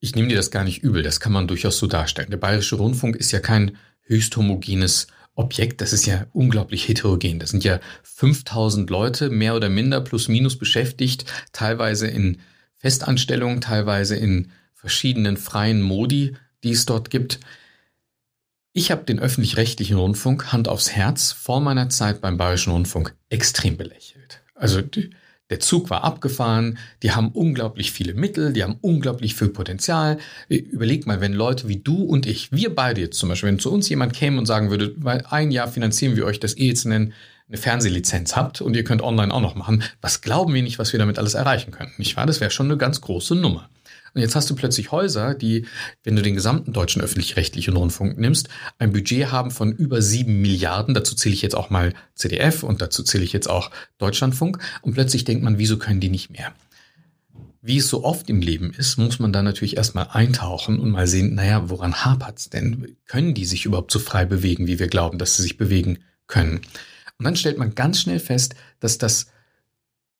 ich nehme dir das gar nicht übel. Das kann man durchaus so darstellen. Der Bayerische Rundfunk ist ja kein höchst homogenes Objekt, das ist ja unglaublich heterogen. Das sind ja 5000 Leute, mehr oder minder, plus minus beschäftigt, teilweise in Festanstellungen, teilweise in verschiedenen freien Modi, die es dort gibt. Ich habe den öffentlich-rechtlichen Rundfunk, Hand aufs Herz, vor meiner Zeit beim Bayerischen Rundfunk extrem belächelt. Also der Zug war abgefahren, die haben unglaublich viele Mittel, die haben unglaublich viel Potenzial. Überleg mal, wenn Leute wie du und ich, wir beide jetzt zum Beispiel, wenn zu uns jemand käme und sagen würde, weil ein Jahr finanzieren wir euch, dass ihr jetzt einen, eine Fernsehlizenz habt und ihr könnt online auch noch machen, was glauben wir nicht, was wir damit alles erreichen können, nicht wahr? Das wäre schon eine ganz große Nummer. Und jetzt hast du plötzlich Häuser, die, wenn du den gesamten deutschen öffentlich-rechtlichen Rundfunk nimmst, ein Budget haben von über sieben Milliarden. Dazu zähle ich jetzt auch mal CDF und dazu zähle ich jetzt auch Deutschlandfunk. Und plötzlich denkt man, wieso können die nicht mehr? Wie es so oft im Leben ist, muss man da natürlich erstmal eintauchen und mal sehen, naja, woran hapert's denn? Können die sich überhaupt so frei bewegen, wie wir glauben, dass sie sich bewegen können? Und dann stellt man ganz schnell fest, dass das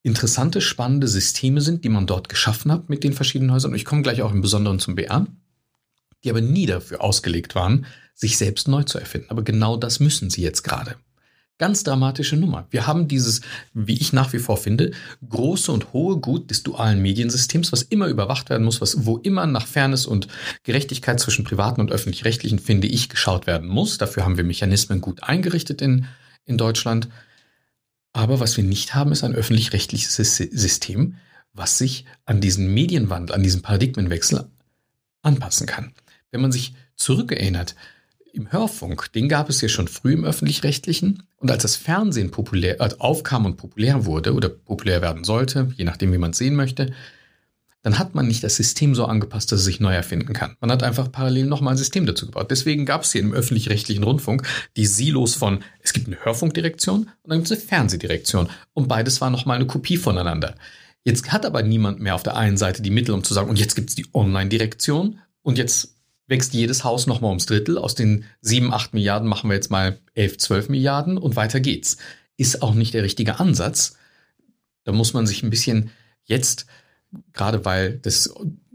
interessante, spannende Systeme sind, die man dort geschaffen hat mit den verschiedenen Häusern. Und ich komme gleich auch im Besonderen zum BR, die aber nie dafür ausgelegt waren, sich selbst neu zu erfinden. Aber genau das müssen sie jetzt gerade. Ganz dramatische Nummer. Wir haben dieses, wie ich nach wie vor finde, große und hohe Gut des dualen Mediensystems, was immer überwacht werden muss, was wo immer nach Fairness und Gerechtigkeit zwischen privaten und öffentlich-rechtlichen, finde ich, geschaut werden muss. Dafür haben wir Mechanismen gut eingerichtet in, in Deutschland. Aber was wir nicht haben, ist ein öffentlich-rechtliches System, was sich an diesen Medienwandel, an diesen Paradigmenwechsel anpassen kann. Wenn man sich zurückerinnert, im Hörfunk, den gab es ja schon früh im öffentlich-rechtlichen. Und als das Fernsehen populär, also aufkam und populär wurde oder populär werden sollte, je nachdem, wie man es sehen möchte, dann hat man nicht das System so angepasst, dass es sich neu erfinden kann. Man hat einfach parallel nochmal ein System dazu gebaut. Deswegen gab es hier im öffentlich-rechtlichen Rundfunk die Silos von, es gibt eine Hörfunkdirektion und dann gibt es eine Fernsehdirektion. Und beides war nochmal eine Kopie voneinander. Jetzt hat aber niemand mehr auf der einen Seite die Mittel, um zu sagen, und jetzt gibt es die Online-Direktion und jetzt wächst jedes Haus nochmal ums Drittel. Aus den sieben, acht Milliarden machen wir jetzt mal elf, zwölf Milliarden und weiter geht's. Ist auch nicht der richtige Ansatz. Da muss man sich ein bisschen jetzt gerade weil das,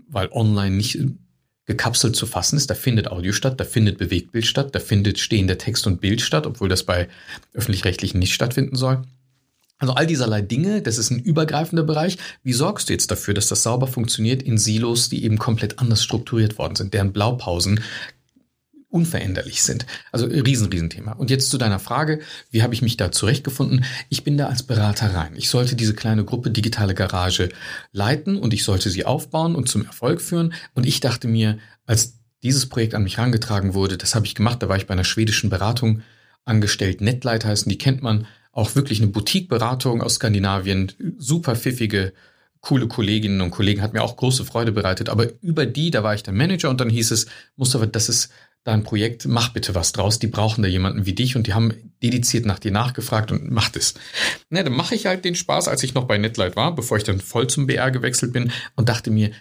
weil online nicht gekapselt zu fassen ist. Da findet Audio statt, da findet Bewegtbild statt, da findet stehender Text und Bild statt, obwohl das bei öffentlich-rechtlichen nicht stattfinden soll. Also all dieserlei Dinge, das ist ein übergreifender Bereich. Wie sorgst du jetzt dafür, dass das sauber funktioniert in Silos, die eben komplett anders strukturiert worden sind, deren Blaupausen unveränderlich sind. Also riesen, riesen Thema. Und jetzt zu deiner Frage, wie habe ich mich da zurechtgefunden? Ich bin da als Berater rein. Ich sollte diese kleine Gruppe Digitale Garage leiten und ich sollte sie aufbauen und zum Erfolg führen. Und ich dachte mir, als dieses Projekt an mich herangetragen wurde, das habe ich gemacht, da war ich bei einer schwedischen Beratung angestellt. Netlight heißen, die kennt man. Auch wirklich eine Boutique-Beratung aus Skandinavien, super pfiffige coole Kolleginnen und Kollegen, hat mir auch große Freude bereitet. Aber über die, da war ich dann Manager und dann hieß es, Mustafa, das ist dein Projekt, mach bitte was draus. Die brauchen da jemanden wie dich und die haben dediziert nach dir nachgefragt und macht es. Na, dann mache ich halt den Spaß, als ich noch bei Netlight war, bevor ich dann voll zum BR gewechselt bin und dachte mir,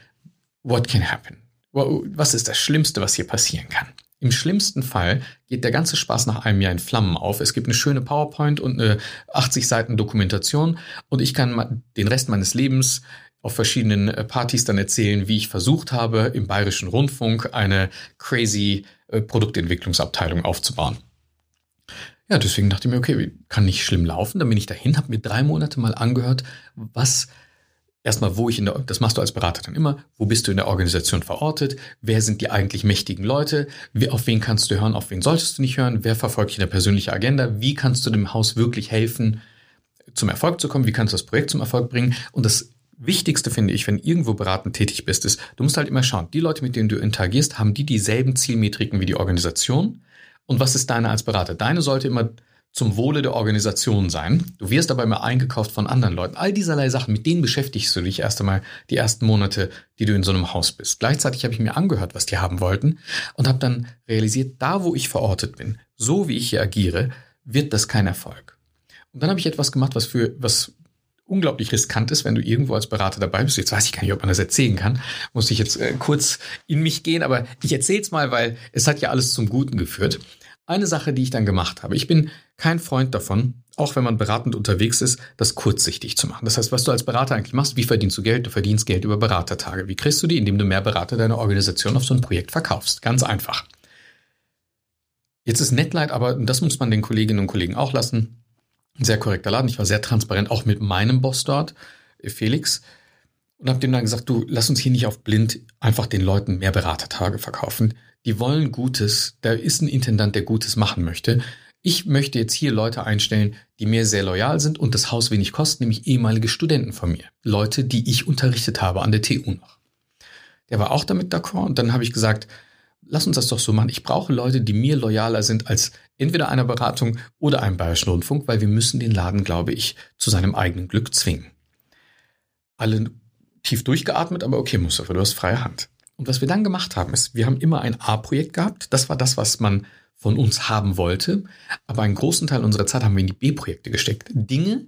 what can happen? Was ist das Schlimmste, was hier passieren kann? Im schlimmsten Fall geht der ganze Spaß nach einem Jahr in Flammen auf. Es gibt eine schöne PowerPoint und eine 80 Seiten Dokumentation und ich kann den Rest meines Lebens auf verschiedenen äh, Partys dann erzählen, wie ich versucht habe, im Bayerischen Rundfunk eine crazy äh, Produktentwicklungsabteilung aufzubauen. Ja, deswegen dachte ich mir, okay, kann nicht schlimm laufen. Dann bin ich dahin, habe mir drei Monate mal angehört, was erstmal, wo ich in der, das machst du als Berater dann immer, wo bist du in der Organisation verortet, wer sind die eigentlich mächtigen Leute, auf wen kannst du hören, auf wen solltest du nicht hören, wer verfolgt hier eine persönliche Agenda, wie kannst du dem Haus wirklich helfen, zum Erfolg zu kommen, wie kannst du das Projekt zum Erfolg bringen? Und das Wichtigste finde ich, wenn irgendwo beratend tätig bist, ist, du musst halt immer schauen, die Leute, mit denen du interagierst, haben die dieselben Zielmetriken wie die Organisation? Und was ist deine als Berater? Deine sollte immer zum Wohle der Organisation sein. Du wirst aber immer eingekauft von anderen Leuten. All dieserlei Sachen, mit denen beschäftigst du dich erst einmal die ersten Monate, die du in so einem Haus bist. Gleichzeitig habe ich mir angehört, was die haben wollten und habe dann realisiert, da wo ich verortet bin, so wie ich hier agiere, wird das kein Erfolg. Und dann habe ich etwas gemacht, was für was unglaublich riskant ist, wenn du irgendwo als Berater dabei bist. Jetzt weiß ich gar nicht, ob man das erzählen kann. Muss ich jetzt äh, kurz in mich gehen, aber ich erzähle es mal, weil es hat ja alles zum Guten geführt. Eine Sache, die ich dann gemacht habe. Ich bin kein Freund davon, auch wenn man beratend unterwegs ist, das kurzsichtig zu machen. Das heißt, was du als Berater eigentlich machst, wie verdienst du Geld? Du verdienst Geld über Beratertage. Wie kriegst du die? Indem du mehr Berater deiner Organisation auf so ein Projekt verkaufst. Ganz einfach. Jetzt ist Netlight, aber das muss man den Kolleginnen und Kollegen auch lassen sehr korrekter Laden. Ich war sehr transparent, auch mit meinem Boss dort, Felix. Und habe dem dann gesagt, du, lass uns hier nicht auf blind einfach den Leuten mehr Beratertage verkaufen. Die wollen Gutes. Da ist ein Intendant, der Gutes machen möchte. Ich möchte jetzt hier Leute einstellen, die mir sehr loyal sind und das Haus wenig kosten, nämlich ehemalige Studenten von mir. Leute, die ich unterrichtet habe an der TU noch. Der war auch damit d'accord und dann habe ich gesagt, lass uns das doch so machen. Ich brauche Leute, die mir loyaler sind als entweder einer Beratung oder einem Bayerischen Rundfunk, weil wir müssen den Laden, glaube ich, zu seinem eigenen Glück zwingen. Alle tief durchgeatmet, aber okay, Mustafa, du hast freie Hand. Und was wir dann gemacht haben, ist, wir haben immer ein A-Projekt gehabt. Das war das, was man von uns haben wollte. Aber einen großen Teil unserer Zeit haben wir in die B-Projekte gesteckt. Dinge,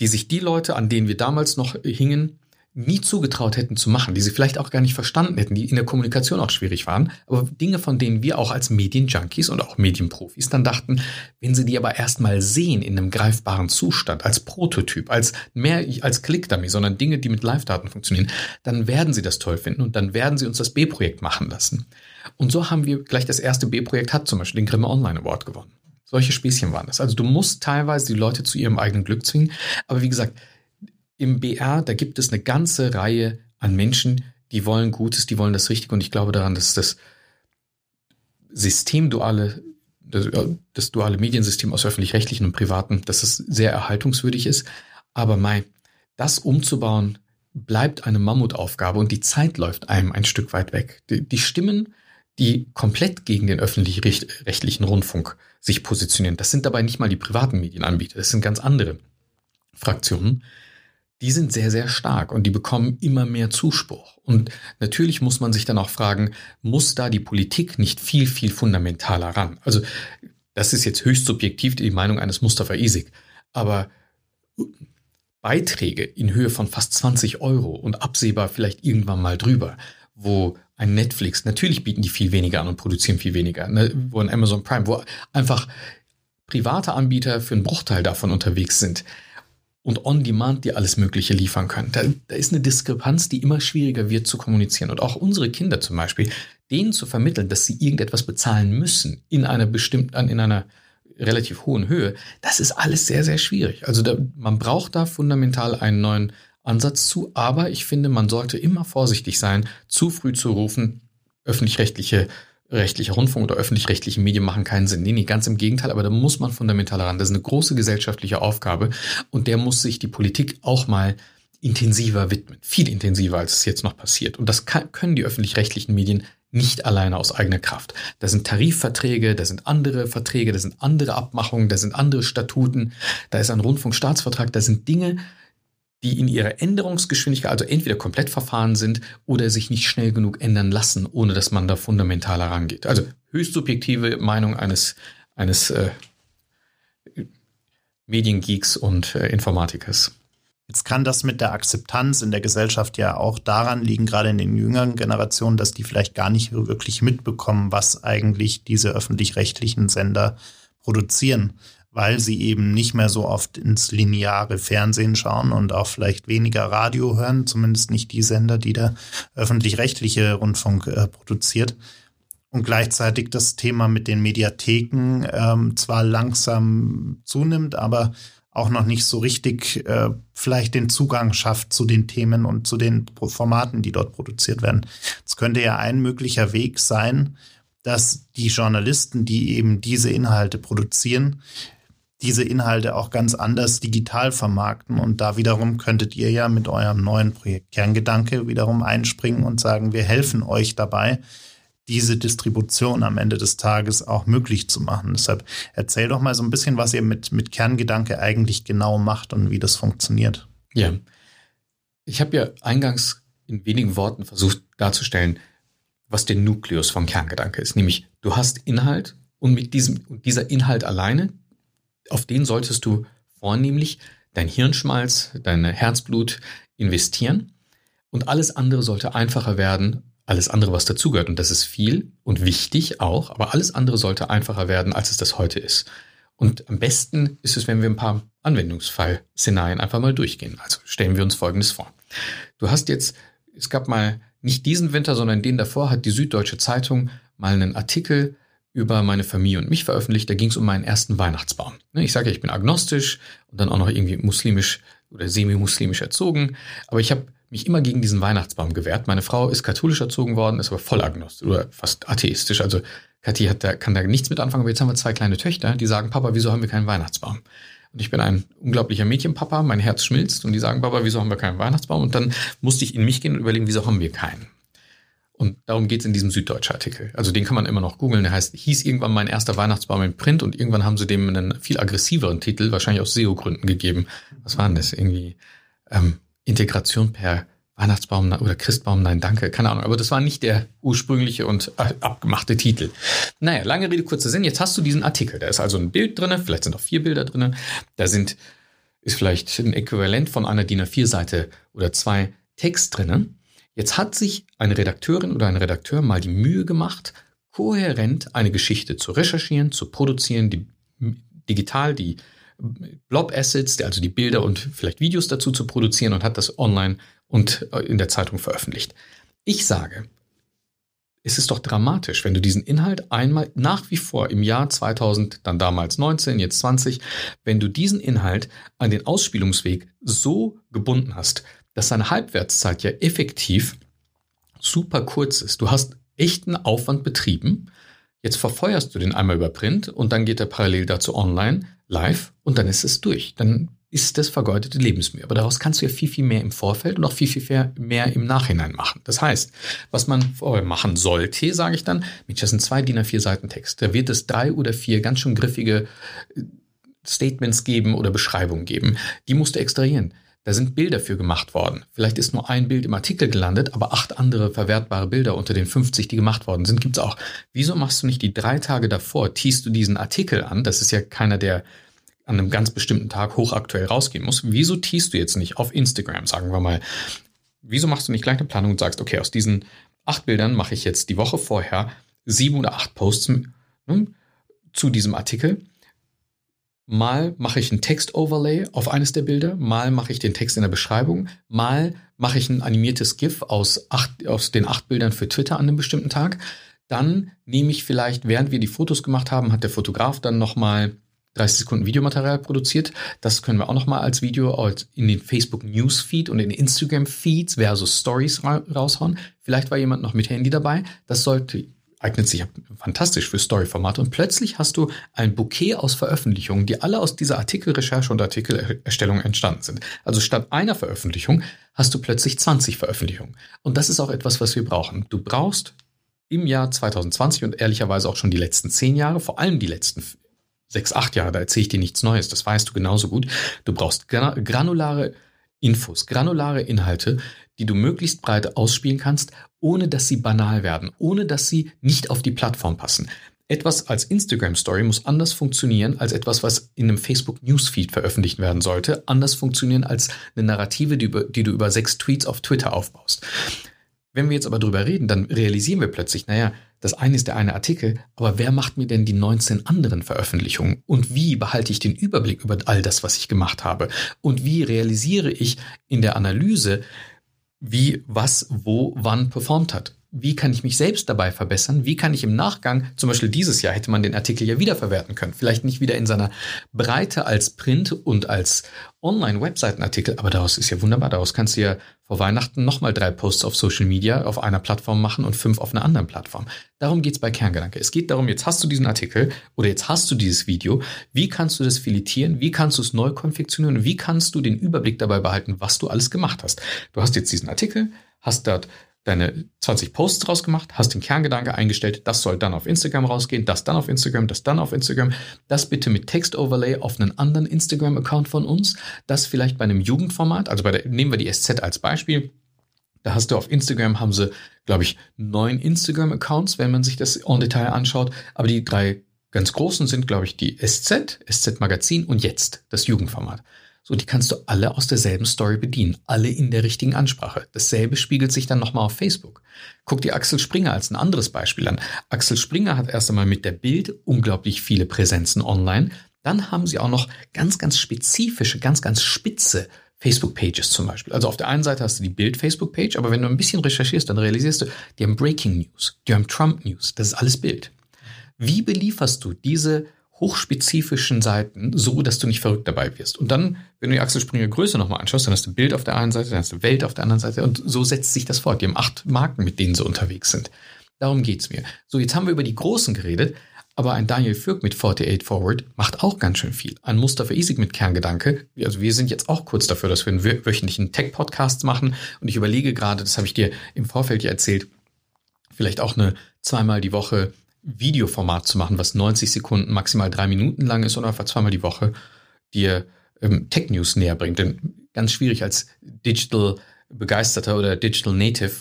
die sich die Leute, an denen wir damals noch hingen, nie zugetraut hätten zu machen, die sie vielleicht auch gar nicht verstanden hätten, die in der Kommunikation auch schwierig waren, aber Dinge, von denen wir auch als Medienjunkies und auch Medienprofis dann dachten, wenn sie die aber erstmal sehen in einem greifbaren Zustand, als Prototyp, als mehr als Click-Dummy, sondern Dinge, die mit Live-Daten funktionieren, dann werden sie das toll finden und dann werden sie uns das B-Projekt machen lassen. Und so haben wir gleich das erste B-Projekt hat zum Beispiel den Grimme Online Award gewonnen. Solche Späßchen waren das. Also du musst teilweise die Leute zu ihrem eigenen Glück zwingen, aber wie gesagt, im BR, da gibt es eine ganze Reihe an Menschen, die wollen Gutes, die wollen das Richtige und ich glaube daran, dass das System duale, das, das duale Mediensystem aus öffentlich-rechtlichen und privaten, dass es sehr erhaltungswürdig ist. Aber Mai, das umzubauen, bleibt eine Mammutaufgabe und die Zeit läuft einem ein Stück weit weg. Die, die Stimmen, die komplett gegen den öffentlich-rechtlichen Rundfunk sich positionieren, das sind dabei nicht mal die privaten Medienanbieter, das sind ganz andere Fraktionen die sind sehr, sehr stark und die bekommen immer mehr Zuspruch. Und natürlich muss man sich dann auch fragen, muss da die Politik nicht viel, viel fundamentaler ran? Also das ist jetzt höchst subjektiv die Meinung eines Mustafa Isik, aber Beiträge in Höhe von fast 20 Euro und absehbar vielleicht irgendwann mal drüber, wo ein Netflix, natürlich bieten die viel weniger an und produzieren viel weniger, ne, wo ein Amazon Prime, wo einfach private Anbieter für einen Bruchteil davon unterwegs sind und on-demand dir alles Mögliche liefern können. Da, da ist eine Diskrepanz, die immer schwieriger wird zu kommunizieren. Und auch unsere Kinder zum Beispiel, denen zu vermitteln, dass sie irgendetwas bezahlen müssen in einer bestimmten, in einer relativ hohen Höhe, das ist alles sehr, sehr schwierig. Also da, man braucht da fundamental einen neuen Ansatz zu, aber ich finde, man sollte immer vorsichtig sein, zu früh zu rufen, öffentlich-rechtliche rechtlicher Rundfunk oder öffentlich-rechtliche Medien machen keinen Sinn. Nee, nee, ganz im Gegenteil, aber da muss man fundamental ran. Das ist eine große gesellschaftliche Aufgabe und der muss sich die Politik auch mal intensiver widmen. Viel intensiver, als es jetzt noch passiert. Und das kann, können die öffentlich-rechtlichen Medien nicht alleine aus eigener Kraft. Da sind Tarifverträge, da sind andere Verträge, da sind andere Abmachungen, da sind andere Statuten, da ist ein Rundfunkstaatsvertrag, da sind Dinge, die in ihrer Änderungsgeschwindigkeit also entweder komplett verfahren sind oder sich nicht schnell genug ändern lassen, ohne dass man da fundamental herangeht. Also höchst subjektive Meinung eines, eines äh, Mediengeeks und äh, Informatikers. Jetzt kann das mit der Akzeptanz in der Gesellschaft ja auch daran liegen, gerade in den jüngeren Generationen, dass die vielleicht gar nicht wirklich mitbekommen, was eigentlich diese öffentlich-rechtlichen Sender produzieren weil sie eben nicht mehr so oft ins lineare Fernsehen schauen und auch vielleicht weniger Radio hören, zumindest nicht die Sender, die der öffentlich-rechtliche Rundfunk äh, produziert. Und gleichzeitig das Thema mit den Mediatheken ähm, zwar langsam zunimmt, aber auch noch nicht so richtig äh, vielleicht den Zugang schafft zu den Themen und zu den Formaten, die dort produziert werden. Es könnte ja ein möglicher Weg sein, dass die Journalisten, die eben diese Inhalte produzieren, diese Inhalte auch ganz anders digital vermarkten. Und da wiederum könntet ihr ja mit eurem neuen Projekt Kerngedanke wiederum einspringen und sagen, wir helfen euch dabei, diese Distribution am Ende des Tages auch möglich zu machen. Deshalb erzähl doch mal so ein bisschen, was ihr mit, mit Kerngedanke eigentlich genau macht und wie das funktioniert. Ja, ich habe ja eingangs in wenigen Worten versucht darzustellen, was der Nukleus von Kerngedanke ist. Nämlich, du hast Inhalt und mit diesem, dieser Inhalt alleine, auf den solltest du vornehmlich dein Hirnschmalz, dein Herzblut investieren. Und alles andere sollte einfacher werden, alles andere, was dazugehört. Und das ist viel und wichtig auch, aber alles andere sollte einfacher werden, als es das heute ist. Und am besten ist es, wenn wir ein paar Anwendungsfall-Szenarien einfach mal durchgehen. Also stellen wir uns Folgendes vor. Du hast jetzt, es gab mal nicht diesen Winter, sondern den davor, hat die Süddeutsche Zeitung mal einen Artikel über meine Familie und mich veröffentlicht. Da ging es um meinen ersten Weihnachtsbaum. Ne, ich sage ja, ich bin agnostisch und dann auch noch irgendwie muslimisch oder semi-muslimisch erzogen. Aber ich habe mich immer gegen diesen Weihnachtsbaum gewehrt. Meine Frau ist katholisch erzogen worden, ist aber voll agnostisch oder fast atheistisch. Also Kathi hat da, kann da nichts mit anfangen. Aber jetzt haben wir zwei kleine Töchter, die sagen, Papa, wieso haben wir keinen Weihnachtsbaum? Und ich bin ein unglaublicher Mädchenpapa, mein Herz schmilzt und die sagen, Papa, wieso haben wir keinen Weihnachtsbaum? Und dann musste ich in mich gehen und überlegen, wieso haben wir keinen? Und darum geht's in diesem Süddeutsche-Artikel. Also den kann man immer noch googeln. Der heißt, hieß irgendwann mein erster Weihnachtsbaum in Print und irgendwann haben sie dem einen viel aggressiveren Titel, wahrscheinlich aus SEO-Gründen gegeben. Was war denn das? Irgendwie ähm, Integration per Weihnachtsbaum oder Christbaum, nein, danke, keine Ahnung. Aber das war nicht der ursprüngliche und äh, abgemachte Titel. Naja, lange Rede, kurzer Sinn. Jetzt hast du diesen Artikel. Da ist also ein Bild drinne, vielleicht sind auch vier Bilder drinne. Da sind, ist vielleicht ein Äquivalent von einer DIN A4-Seite oder zwei Text drinnen. Jetzt hat sich eine Redakteurin oder ein Redakteur mal die Mühe gemacht, kohärent eine Geschichte zu recherchieren, zu produzieren, die digital die Blob-Assets, also die Bilder und vielleicht Videos dazu zu produzieren und hat das online und äh, in der Zeitung veröffentlicht. Ich sage, es ist doch dramatisch, wenn du diesen Inhalt einmal nach wie vor im Jahr 2000, dann damals 19, jetzt 20, wenn du diesen Inhalt an den Ausspielungsweg so gebunden hast, dass seine Halbwertszeit ja effektiv super kurz ist. Du hast echten Aufwand betrieben. Jetzt verfeuerst du den einmal über Print und dann geht er parallel dazu online, live und dann ist es durch. Dann ist das vergeudete Lebensmühe. Aber daraus kannst du ja viel, viel mehr im Vorfeld und auch viel, viel mehr im Nachhinein machen. Das heißt, was man vorher machen sollte, sage ich dann, Mensch, das sind zwei DIN A4 Seiten Text. Da wird es drei oder vier ganz schön griffige äh, Statements geben oder Beschreibungen geben. Die musst du extrahieren. Da sind Bilder für gemacht worden. Vielleicht ist nur ein Bild im Artikel gelandet, aber acht andere verwertbare Bilder unter den 50, die gemacht worden sind, gibt's auch. Wieso machst du nicht die drei Tage davor, tiest du diesen Artikel an? Das ist ja keiner, der an einem ganz bestimmten Tag hochaktuell rausgehen muss. Wieso tiest du jetzt nicht auf Instagram, sagen wir mal? Wieso machst du nicht gleich eine Planung und sagst, okay, aus diesen acht Bildern mache ich jetzt die Woche vorher sieben oder acht Posts ne, zu diesem Artikel Mal mache ich ein Text-Overlay auf eines der Bilder, mal mache ich den Text in der Beschreibung, mal mache ich ein animiertes GIF aus, acht, aus den acht Bildern für Twitter an einem bestimmten Tag. Dann nehme ich vielleicht, während wir die Fotos gemacht haben, hat der Fotograf dann nochmal 30 Sekunden Videomaterial produziert. Das können wir auch nochmal als Video in den Facebook Newsfeed und in den Instagram Feeds versus Stories raushauen. Vielleicht war jemand noch mit Handy dabei. Das sollte eignet sich fantastisch für Story-Formate und plötzlich hast du ein Bouquet aus Veröffentlichungen, die alle aus dieser Artikelrecherche und Artikelerstellung entstanden sind. Also statt einer Veröffentlichung hast du plötzlich 20 Veröffentlichungen. Und das ist auch etwas, was wir brauchen. Du brauchst im Jahr 2020 und ehrlicherweise auch schon die letzten zehn Jahre, vor allem die letzten sechs, acht Jahre, da erzähle ich dir nichts Neues, das weißt du genauso gut. Du brauchst granulare Infos, granulare Inhalte, die du möglichst breit ausspielen kannst, ohne dass sie banal werden, ohne dass sie nicht auf die Plattform passen. Etwas als Instagram Story muss anders funktionieren als etwas, was in einem Facebook Newsfeed veröffentlicht werden sollte, anders funktionieren als eine Narrative, die, die du über sechs Tweets auf Twitter aufbaust. Wenn wir jetzt aber drüber reden, dann realisieren wir plötzlich, naja, das eine ist der eine Artikel, aber wer macht mir denn die 19 anderen Veröffentlichungen? Und wie behalte ich den Überblick über all das, was ich gemacht habe? Und wie realisiere ich in der Analyse, wie, was, wo, wann performt hat? Wie kann ich mich selbst dabei verbessern? Wie kann ich im Nachgang, zum Beispiel dieses Jahr hätte man den Artikel ja wiederverwerten können. Vielleicht nicht wieder in seiner Breite als Print und als Online-Webseitenartikel, aber daraus ist ja wunderbar. Daraus kannst du ja vor Weihnachten nochmal drei Posts auf Social Media auf einer Plattform machen und fünf auf einer anderen Plattform. Darum geht's bei Kerngedanke. Es geht darum, jetzt hast du diesen Artikel oder jetzt hast du dieses Video. Wie kannst du das filetieren? Wie kannst du es neu konfektionieren? Wie kannst du den Überblick dabei behalten, was du alles gemacht hast? Du hast jetzt diesen Artikel, hast dort deine 20 Posts draus gemacht, hast den Kerngedanke eingestellt, das soll dann auf Instagram rausgehen, das dann auf Instagram, das dann auf Instagram, das bitte mit Text-Overlay auf einen anderen Instagram-Account von uns, das vielleicht bei einem Jugendformat, also bei der, nehmen wir die SZ als Beispiel, da hast du auf Instagram, haben sie, glaube ich, neun Instagram-Accounts, wenn man sich das en Detail anschaut, aber die drei ganz großen sind, glaube ich, die SZ, SZ Magazin und jetzt das Jugendformat. So, die kannst du alle aus derselben Story bedienen, alle in der richtigen Ansprache. Dasselbe spiegelt sich dann nochmal auf Facebook. Guck dir Axel Springer als ein anderes Beispiel an. Axel Springer hat erst einmal mit der Bild unglaublich viele Präsenzen online. Dann haben sie auch noch ganz, ganz spezifische, ganz, ganz spitze Facebook-Pages zum Beispiel. Also auf der einen Seite hast du die Bild-Facebook-Page, aber wenn du ein bisschen recherchierst, dann realisierst du, die haben Breaking News, die haben Trump News, das ist alles Bild. Wie belieferst du diese hochspezifischen Seiten, so dass du nicht verrückt dabei wirst. Und dann, wenn du die Axel Springer Größe nochmal anschaust, dann hast du Bild auf der einen Seite, dann hast du Welt auf der anderen Seite und so setzt sich das fort. Die haben acht Marken, mit denen sie unterwegs sind. Darum geht's mir. So, jetzt haben wir über die Großen geredet, aber ein Daniel Fürk mit 48 Forward macht auch ganz schön viel. Ein Mustafa Isig mit Kerngedanke. Also wir sind jetzt auch kurz dafür, dass wir einen wöchentlichen Tech-Podcast machen. Und ich überlege gerade, das habe ich dir im Vorfeld ja erzählt, vielleicht auch eine zweimal die Woche Videoformat zu machen, was 90 Sekunden, maximal drei Minuten lang ist und einfach zweimal die Woche dir ähm, Tech News näher bringt. Denn ganz schwierig als Digital Begeisterter oder Digital Native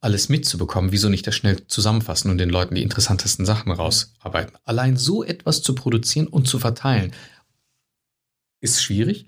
alles mitzubekommen. Wieso nicht das schnell zusammenfassen und den Leuten die interessantesten Sachen rausarbeiten? Allein so etwas zu produzieren und zu verteilen ist schwierig.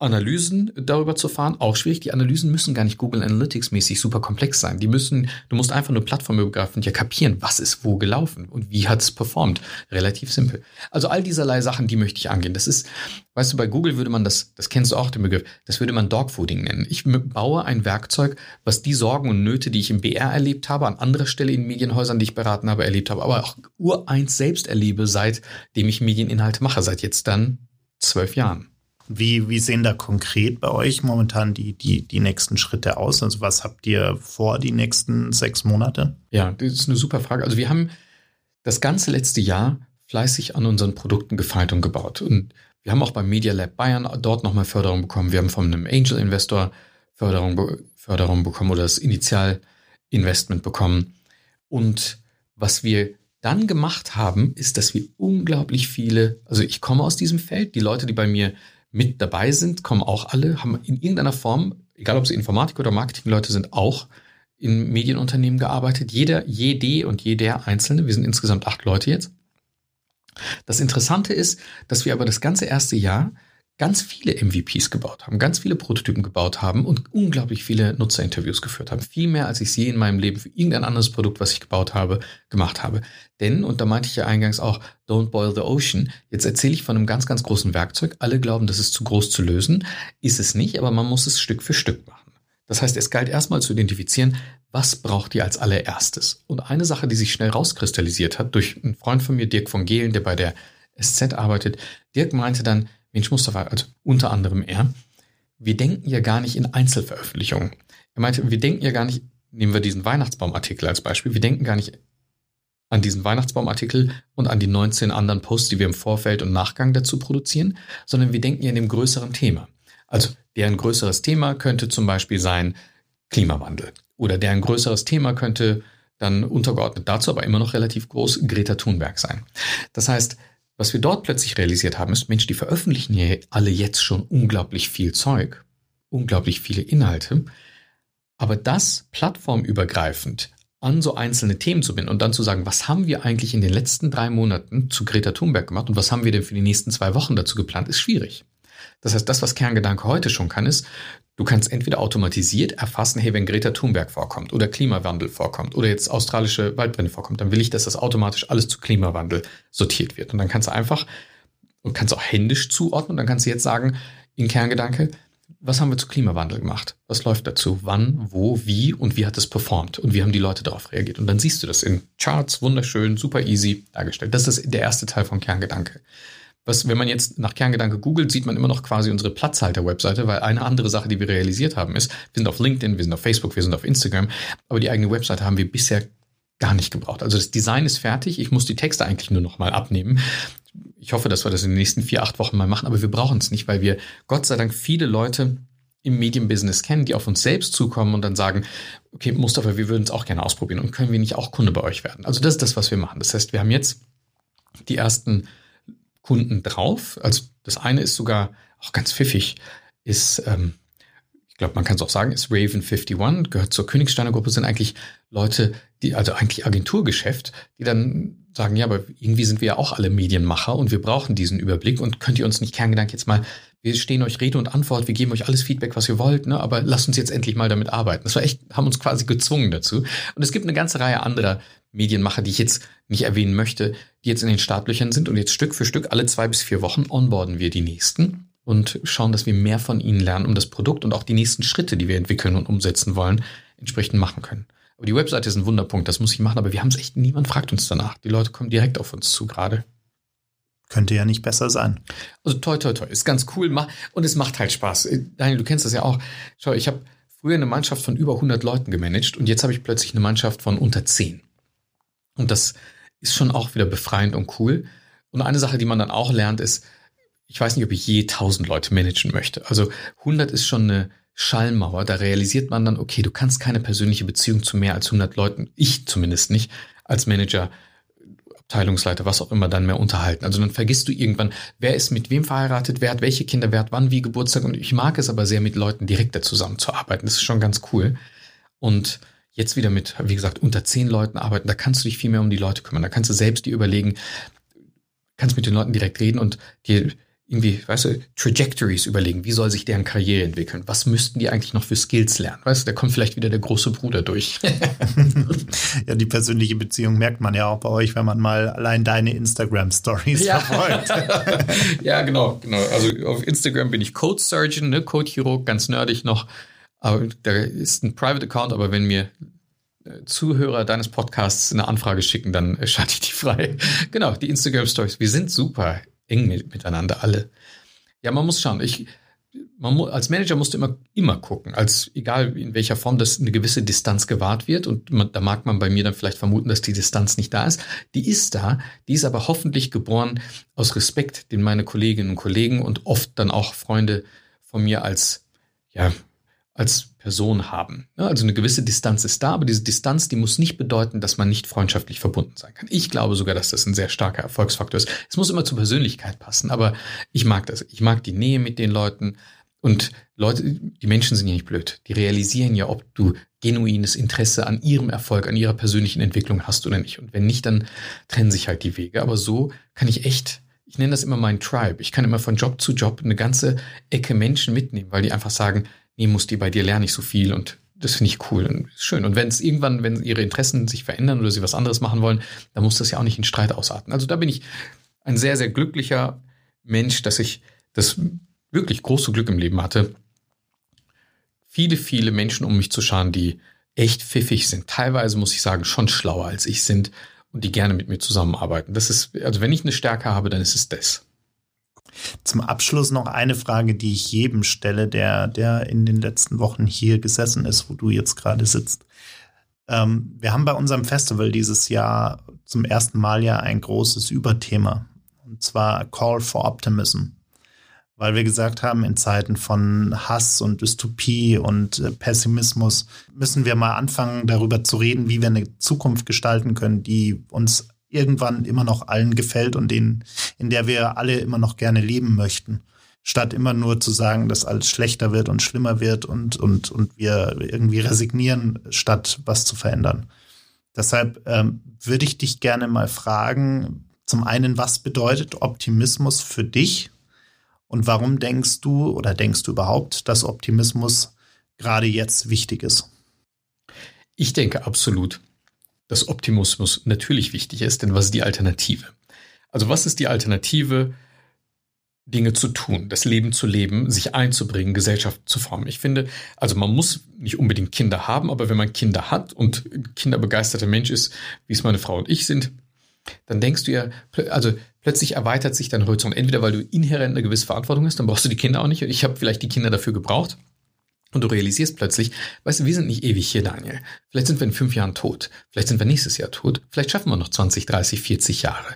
Analysen darüber zu fahren, auch schwierig. Die Analysen müssen gar nicht Google Analytics mäßig super komplex sein. Die müssen, du musst einfach nur plattformübergreifend ja kapieren, was ist wo gelaufen und wie hat es performt. Relativ simpel. Also all dieserlei Sachen, die möchte ich angehen. Das ist, weißt du, bei Google würde man das, das kennst du auch den Begriff, das würde man Dogfooding nennen. Ich baue ein Werkzeug, was die Sorgen und Nöte, die ich im BR erlebt habe, an anderer Stelle in Medienhäusern, die ich beraten habe, erlebt habe, aber auch ureins selbst erlebe, seitdem ich Medieninhalte mache, seit jetzt dann zwölf Jahren. Wie, wie sehen da konkret bei euch momentan die, die, die nächsten Schritte aus? Also was habt ihr vor die nächsten sechs Monate? Ja, das ist eine super Frage. Also wir haben das ganze letzte Jahr fleißig an unseren Produkten gefeilt und gebaut. Und wir haben auch beim Media Lab Bayern dort nochmal Förderung bekommen. Wir haben von einem Angel Investor Förderung, Förderung bekommen oder das Initialinvestment bekommen. Und was wir dann gemacht haben, ist, dass wir unglaublich viele, also ich komme aus diesem Feld, die Leute, die bei mir mit dabei sind, kommen auch alle, haben in irgendeiner Form, egal ob sie Informatik oder Marketingleute sind, auch in Medienunternehmen gearbeitet. Jeder, jede und jeder Einzelne, wir sind insgesamt acht Leute jetzt. Das Interessante ist, dass wir aber das ganze erste Jahr ganz viele MVPs gebaut haben, ganz viele Prototypen gebaut haben und unglaublich viele Nutzerinterviews geführt haben. Viel mehr, als ich je in meinem Leben für irgendein anderes Produkt, was ich gebaut habe, gemacht habe. Denn, und da meinte ich ja eingangs auch, don't boil the ocean. Jetzt erzähle ich von einem ganz, ganz großen Werkzeug. Alle glauben, das ist zu groß zu lösen. Ist es nicht, aber man muss es Stück für Stück machen. Das heißt, es galt erstmal zu identifizieren, was braucht ihr als allererstes? Und eine Sache, die sich schnell rauskristallisiert hat, durch einen Freund von mir, Dirk von Gehlen, der bei der SZ arbeitet. Dirk meinte dann, Mensch Mustafa, also unter anderem er, wir denken ja gar nicht in Einzelveröffentlichungen. Er meinte, wir denken ja gar nicht, nehmen wir diesen Weihnachtsbaumartikel als Beispiel, wir denken gar nicht an diesen Weihnachtsbaumartikel und an die 19 anderen Posts, die wir im Vorfeld und Nachgang dazu produzieren, sondern wir denken ja in dem größeren Thema. Also deren größeres Thema könnte zum Beispiel sein Klimawandel oder deren größeres Thema könnte dann untergeordnet dazu, aber immer noch relativ groß, Greta Thunberg sein. Das heißt, was wir dort plötzlich realisiert haben, ist, Mensch, die veröffentlichen ja alle jetzt schon unglaublich viel Zeug, unglaublich viele Inhalte, aber das plattformübergreifend an so einzelne Themen zu binden und dann zu sagen, was haben wir eigentlich in den letzten drei Monaten zu Greta Thunberg gemacht und was haben wir denn für die nächsten zwei Wochen dazu geplant, ist schwierig. Das heißt, das, was Kerngedanke heute schon kann, ist, du kannst entweder automatisiert erfassen, hey, wenn Greta Thunberg vorkommt oder Klimawandel vorkommt oder jetzt australische Waldbrände vorkommt, dann will ich, dass das automatisch alles zu Klimawandel sortiert wird. Und dann kannst du einfach und kannst auch händisch zuordnen. Und dann kannst du jetzt sagen, in Kerngedanke, was haben wir zu Klimawandel gemacht? Was läuft dazu? Wann, wo, wie und wie hat es performt? Und wie haben die Leute darauf reagiert? Und dann siehst du das in Charts, wunderschön, super easy dargestellt. Das ist der erste Teil von Kerngedanke. Was, wenn man jetzt nach Kerngedanke googelt, sieht man immer noch quasi unsere Platzhalter-Webseite, weil eine andere Sache, die wir realisiert haben, ist, wir sind auf LinkedIn, wir sind auf Facebook, wir sind auf Instagram, aber die eigene Webseite haben wir bisher gar nicht gebraucht. Also das Design ist fertig, ich muss die Texte eigentlich nur noch mal abnehmen ich hoffe, dass wir das in den nächsten vier, acht Wochen mal machen, aber wir brauchen es nicht, weil wir Gott sei Dank viele Leute im Medienbusiness kennen, die auf uns selbst zukommen und dann sagen, okay, Mustafa, wir würden es auch gerne ausprobieren und können wir nicht auch Kunde bei euch werden? Also das ist das, was wir machen. Das heißt, wir haben jetzt die ersten Kunden drauf. Also das eine ist sogar auch ganz pfiffig, ist, ähm, ich glaube, man kann es auch sagen, ist Raven 51, gehört zur Königsteiner Gruppe, sind eigentlich Leute, die, also eigentlich Agenturgeschäft, die dann sagen, ja, aber irgendwie sind wir ja auch alle Medienmacher und wir brauchen diesen Überblick und könnt ihr uns nicht Kerngedanke jetzt mal, wir stehen euch Rede und Antwort, wir geben euch alles Feedback, was ihr wollt, ne, aber lasst uns jetzt endlich mal damit arbeiten. Das war echt, haben uns quasi gezwungen dazu. Und es gibt eine ganze Reihe anderer Medienmacher, die ich jetzt nicht erwähnen möchte, die jetzt in den Startlöchern sind und jetzt Stück für Stück alle zwei bis vier Wochen onboarden wir die nächsten und schauen, dass wir mehr von ihnen lernen, um das Produkt und auch die nächsten Schritte, die wir entwickeln und umsetzen wollen, entsprechend machen können. Aber die Webseite ist ein Wunderpunkt, das muss ich machen, aber wir haben es echt, niemand fragt uns danach. Die Leute kommen direkt auf uns zu gerade. Könnte ja nicht besser sein. Also toi, toi, toi, ist ganz cool und es macht halt Spaß. Äh, Daniel, du kennst das ja auch. Schau, ich habe früher eine Mannschaft von über 100 Leuten gemanagt und jetzt habe ich plötzlich eine Mannschaft von unter 10. Und das ist schon auch wieder befreiend und cool. Und eine Sache, die man dann auch lernt, ist, ich weiß nicht, ob ich je 1000 Leute managen möchte. Also 100 ist schon eine Schallmauer, da realisiert man dann, okay, du kannst keine persönliche Beziehung zu mehr als 100 Leuten, ich zumindest nicht, als Manager, Abteilungsleiter, was auch immer dann mehr unterhalten. Also dann vergisst du irgendwann, wer ist mit wem verheiratet, wer hat welche Kinder, wer hat wann wie Geburtstag. Und ich mag es aber sehr, mit Leuten direkter zusammenzuarbeiten. Das ist schon ganz cool. Und jetzt wieder mit, wie gesagt, unter zehn Leuten arbeiten, da kannst du dich viel mehr um die Leute kümmern. Da kannst du selbst dir überlegen, kannst mit den Leuten direkt reden und dir irgendwie, weißt du, Trajectories überlegen. Wie soll sich deren Karriere entwickeln? Was müssten die eigentlich noch für Skills lernen? Weißt du, da kommt vielleicht wieder der große Bruder durch. ja, die persönliche Beziehung merkt man ja auch bei euch, wenn man mal allein deine Instagram-Stories ja. verfolgt. ja, genau, genau. Also auf Instagram bin ich Code Surgeon, ne, Code Chirurg, ganz nerdig noch. Aber da ist ein Private Account, aber wenn mir äh, Zuhörer deines Podcasts eine Anfrage schicken, dann schalte ich die frei. genau, die Instagram Stories. Wir sind super eng mit, miteinander alle. Ja, man muss schauen. Ich, man als Manager musst du immer, immer gucken, als egal in welcher Form dass eine gewisse Distanz gewahrt wird. Und man, da mag man bei mir dann vielleicht vermuten, dass die Distanz nicht da ist. Die ist da, die ist aber hoffentlich geboren aus Respekt, den meine Kolleginnen und Kollegen und oft dann auch Freunde von mir als ja, als Person haben. Also eine gewisse Distanz ist da, aber diese Distanz, die muss nicht bedeuten, dass man nicht freundschaftlich verbunden sein kann. Ich glaube sogar, dass das ein sehr starker Erfolgsfaktor ist. Es muss immer zur Persönlichkeit passen, aber ich mag das. Ich mag die Nähe mit den Leuten. Und Leute, die Menschen sind ja nicht blöd. Die realisieren ja, ob du genuines Interesse an ihrem Erfolg, an ihrer persönlichen Entwicklung hast oder nicht. Und wenn nicht, dann trennen sich halt die Wege. Aber so kann ich echt ich nenne das immer mein Tribe. Ich kann immer von Job zu Job eine ganze Ecke Menschen mitnehmen, weil die einfach sagen, nee, Musti, bei dir lerne ich so viel und das finde ich cool und schön. Und wenn es irgendwann, wenn ihre Interessen sich verändern oder sie was anderes machen wollen, dann muss das ja auch nicht in Streit ausarten. Also da bin ich ein sehr, sehr glücklicher Mensch, dass ich das wirklich große Glück im Leben hatte, viele, viele Menschen um mich zu scharen, die echt pfiffig sind. Teilweise muss ich sagen, schon schlauer als ich sind und die gerne mit mir zusammenarbeiten. Das ist, also wenn ich eine Stärke habe, dann ist es das. Zum Abschluss noch eine Frage, die ich jedem stelle, der, der in den letzten Wochen hier gesessen ist, wo du jetzt gerade sitzt. Ähm, wir haben bei unserem Festival dieses Jahr zum ersten Mal ja ein großes Überthema. Und zwar Call for Optimism. Weil wir gesagt haben, in Zeiten von Hass und Dystopie und äh, Pessimismus müssen wir mal anfangen, darüber zu reden, wie wir eine Zukunft gestalten können, die uns irgendwann immer noch allen gefällt und in, in der wir alle immer noch gerne leben möchten statt immer nur zu sagen, dass alles schlechter wird und schlimmer wird und, und, und wir irgendwie resignieren, statt was zu verändern. Deshalb ähm, würde ich dich gerne mal fragen, zum einen, was bedeutet Optimismus für dich und warum denkst du oder denkst du überhaupt, dass Optimismus gerade jetzt wichtig ist? Ich denke absolut, dass Optimismus natürlich wichtig ist, denn was ist die Alternative? Also was ist die Alternative Dinge zu tun, das Leben zu leben, sich einzubringen, Gesellschaft zu formen. Ich finde, also man muss nicht unbedingt Kinder haben, aber wenn man Kinder hat und kinderbegeisterter Mensch ist, wie es meine Frau und ich sind, dann denkst du ja, also plötzlich erweitert sich dein Horizont. Entweder weil du inhärent eine gewisse Verantwortung hast, dann brauchst du die Kinder auch nicht. Ich habe vielleicht die Kinder dafür gebraucht. Und du realisierst plötzlich, weißt du, wir sind nicht ewig hier, Daniel. Vielleicht sind wir in fünf Jahren tot. Vielleicht sind wir nächstes Jahr tot. Vielleicht schaffen wir noch 20, 30, 40 Jahre.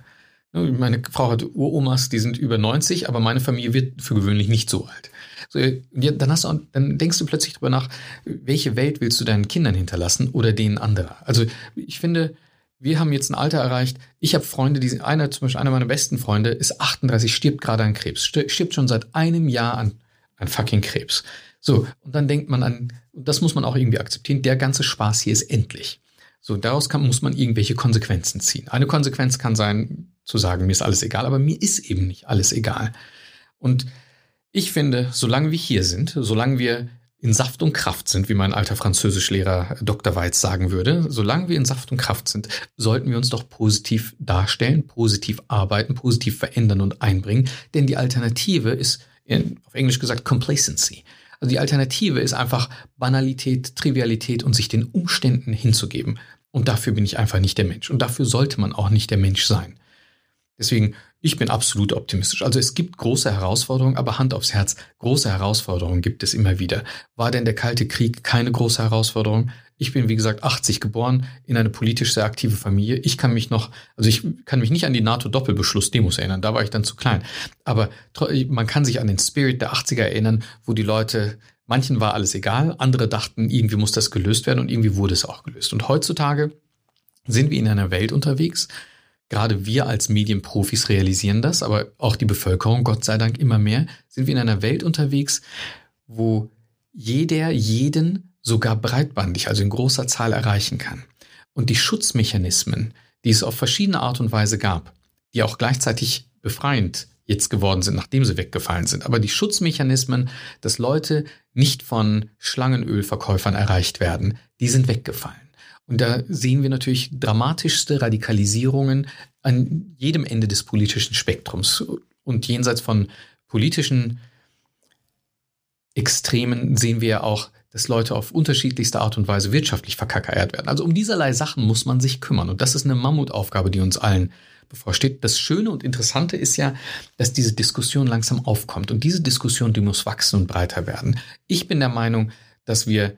Ne, meine Frau hat Uromas, die sind über 90, aber meine Familie wird für gewöhnlich nicht so alt. So, ja, dann, hast du, dann denkst du plötzlich darüber nach, welche Welt willst du deinen Kindern hinterlassen oder denen anderer. Also ich finde, wir haben jetzt ein Alter erreicht. Ich habe Freunde, die sind, einer, zum Beispiel einer meiner besten Freunde ist 38, stirbt gerade an Krebs, stirbt schon seit einem Jahr an, an fucking Krebs. So, und dann denkt man an, das muss man auch irgendwie akzeptieren, der ganze Spaß hier ist endlich. So, daraus kann, muss man irgendwelche Konsequenzen ziehen. Eine Konsequenz kann sein, zu sagen, mir ist alles egal, aber mir ist eben nicht alles egal. Und ich finde, solange wir hier sind, solange wir in Saft und Kraft sind, wie mein alter Französischlehrer Dr. Weiz sagen würde, solange wir in Saft und Kraft sind, sollten wir uns doch positiv darstellen, positiv arbeiten, positiv verändern und einbringen. Denn die Alternative ist, auf Englisch gesagt, Complacency. Also die Alternative ist einfach Banalität, Trivialität und sich den Umständen hinzugeben. Und dafür bin ich einfach nicht der Mensch. Und dafür sollte man auch nicht der Mensch sein. Deswegen, ich bin absolut optimistisch. Also es gibt große Herausforderungen, aber Hand aufs Herz, große Herausforderungen gibt es immer wieder. War denn der Kalte Krieg keine große Herausforderung? Ich bin, wie gesagt, 80 geboren, in eine politisch sehr aktive Familie. Ich kann mich noch, also ich kann mich nicht an die NATO-Doppelbeschluss-Demos erinnern, da war ich dann zu klein. Aber man kann sich an den Spirit der 80er erinnern, wo die Leute Manchen war alles egal, andere dachten, irgendwie muss das gelöst werden und irgendwie wurde es auch gelöst. Und heutzutage sind wir in einer Welt unterwegs, Gerade wir als Medienprofis realisieren das, aber auch die Bevölkerung, Gott sei Dank immer mehr, sind wir in einer Welt unterwegs, wo jeder jeden sogar breitbandig, also in großer Zahl erreichen kann. Und die Schutzmechanismen, die es auf verschiedene Art und Weise gab, die auch gleichzeitig befreiend jetzt geworden sind, nachdem sie weggefallen sind. Aber die Schutzmechanismen, dass Leute nicht von Schlangenölverkäufern erreicht werden, die sind weggefallen. Und da sehen wir natürlich dramatischste Radikalisierungen an jedem Ende des politischen Spektrums. Und jenseits von politischen Extremen sehen wir auch, dass Leute auf unterschiedlichste Art und Weise wirtschaftlich verkackeiert werden. Also um dieserlei Sachen muss man sich kümmern. Und das ist eine Mammutaufgabe, die uns allen bevorsteht. Das Schöne und Interessante ist ja, dass diese Diskussion langsam aufkommt. Und diese Diskussion, die muss wachsen und breiter werden. Ich bin der Meinung, dass wir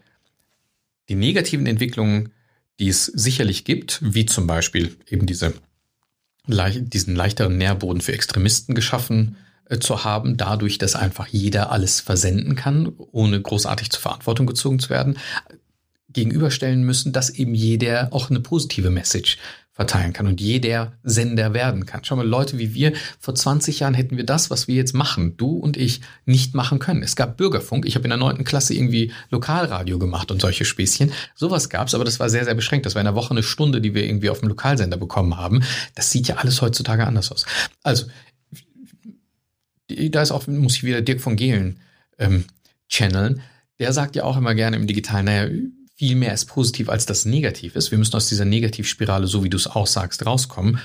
die negativen Entwicklungen die es sicherlich gibt, wie zum Beispiel eben diese, diesen leichteren Nährboden für Extremisten geschaffen äh, zu haben, dadurch, dass einfach jeder alles versenden kann, ohne großartig zur Verantwortung gezogen zu werden, gegenüberstellen müssen, dass eben jeder auch eine positive Message verteilen kann und jeder Sender werden kann. Schau mal, Leute wie wir, vor 20 Jahren hätten wir das, was wir jetzt machen, du und ich, nicht machen können. Es gab Bürgerfunk, ich habe in der neunten Klasse irgendwie Lokalradio gemacht und solche Späßchen. Sowas gab's, aber das war sehr, sehr beschränkt. Das war in der Woche eine Stunde, die wir irgendwie auf dem Lokalsender bekommen haben. Das sieht ja alles heutzutage anders aus. Also, da ist auch, muss ich wieder Dirk von Gehlen ähm, channeln. Der sagt ja auch immer gerne im Digitalen, naja, viel mehr ist positiv, als das negativ ist. Wir müssen aus dieser Negativspirale, so wie du es auch sagst, rauskommen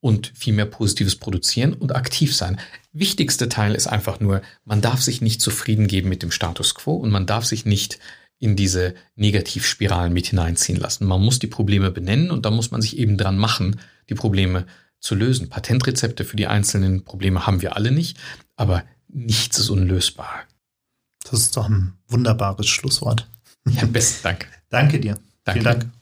und viel mehr Positives produzieren und aktiv sein. Wichtigste Teil ist einfach nur, man darf sich nicht zufrieden geben mit dem Status quo und man darf sich nicht in diese Negativspiralen mit hineinziehen lassen. Man muss die Probleme benennen und da muss man sich eben dran machen, die Probleme zu lösen. Patentrezepte für die einzelnen Probleme haben wir alle nicht, aber nichts ist unlösbar. Das ist doch ein wunderbares Schlusswort. Ja, besten Dank. Danke dir. Danke. Vielen Dank.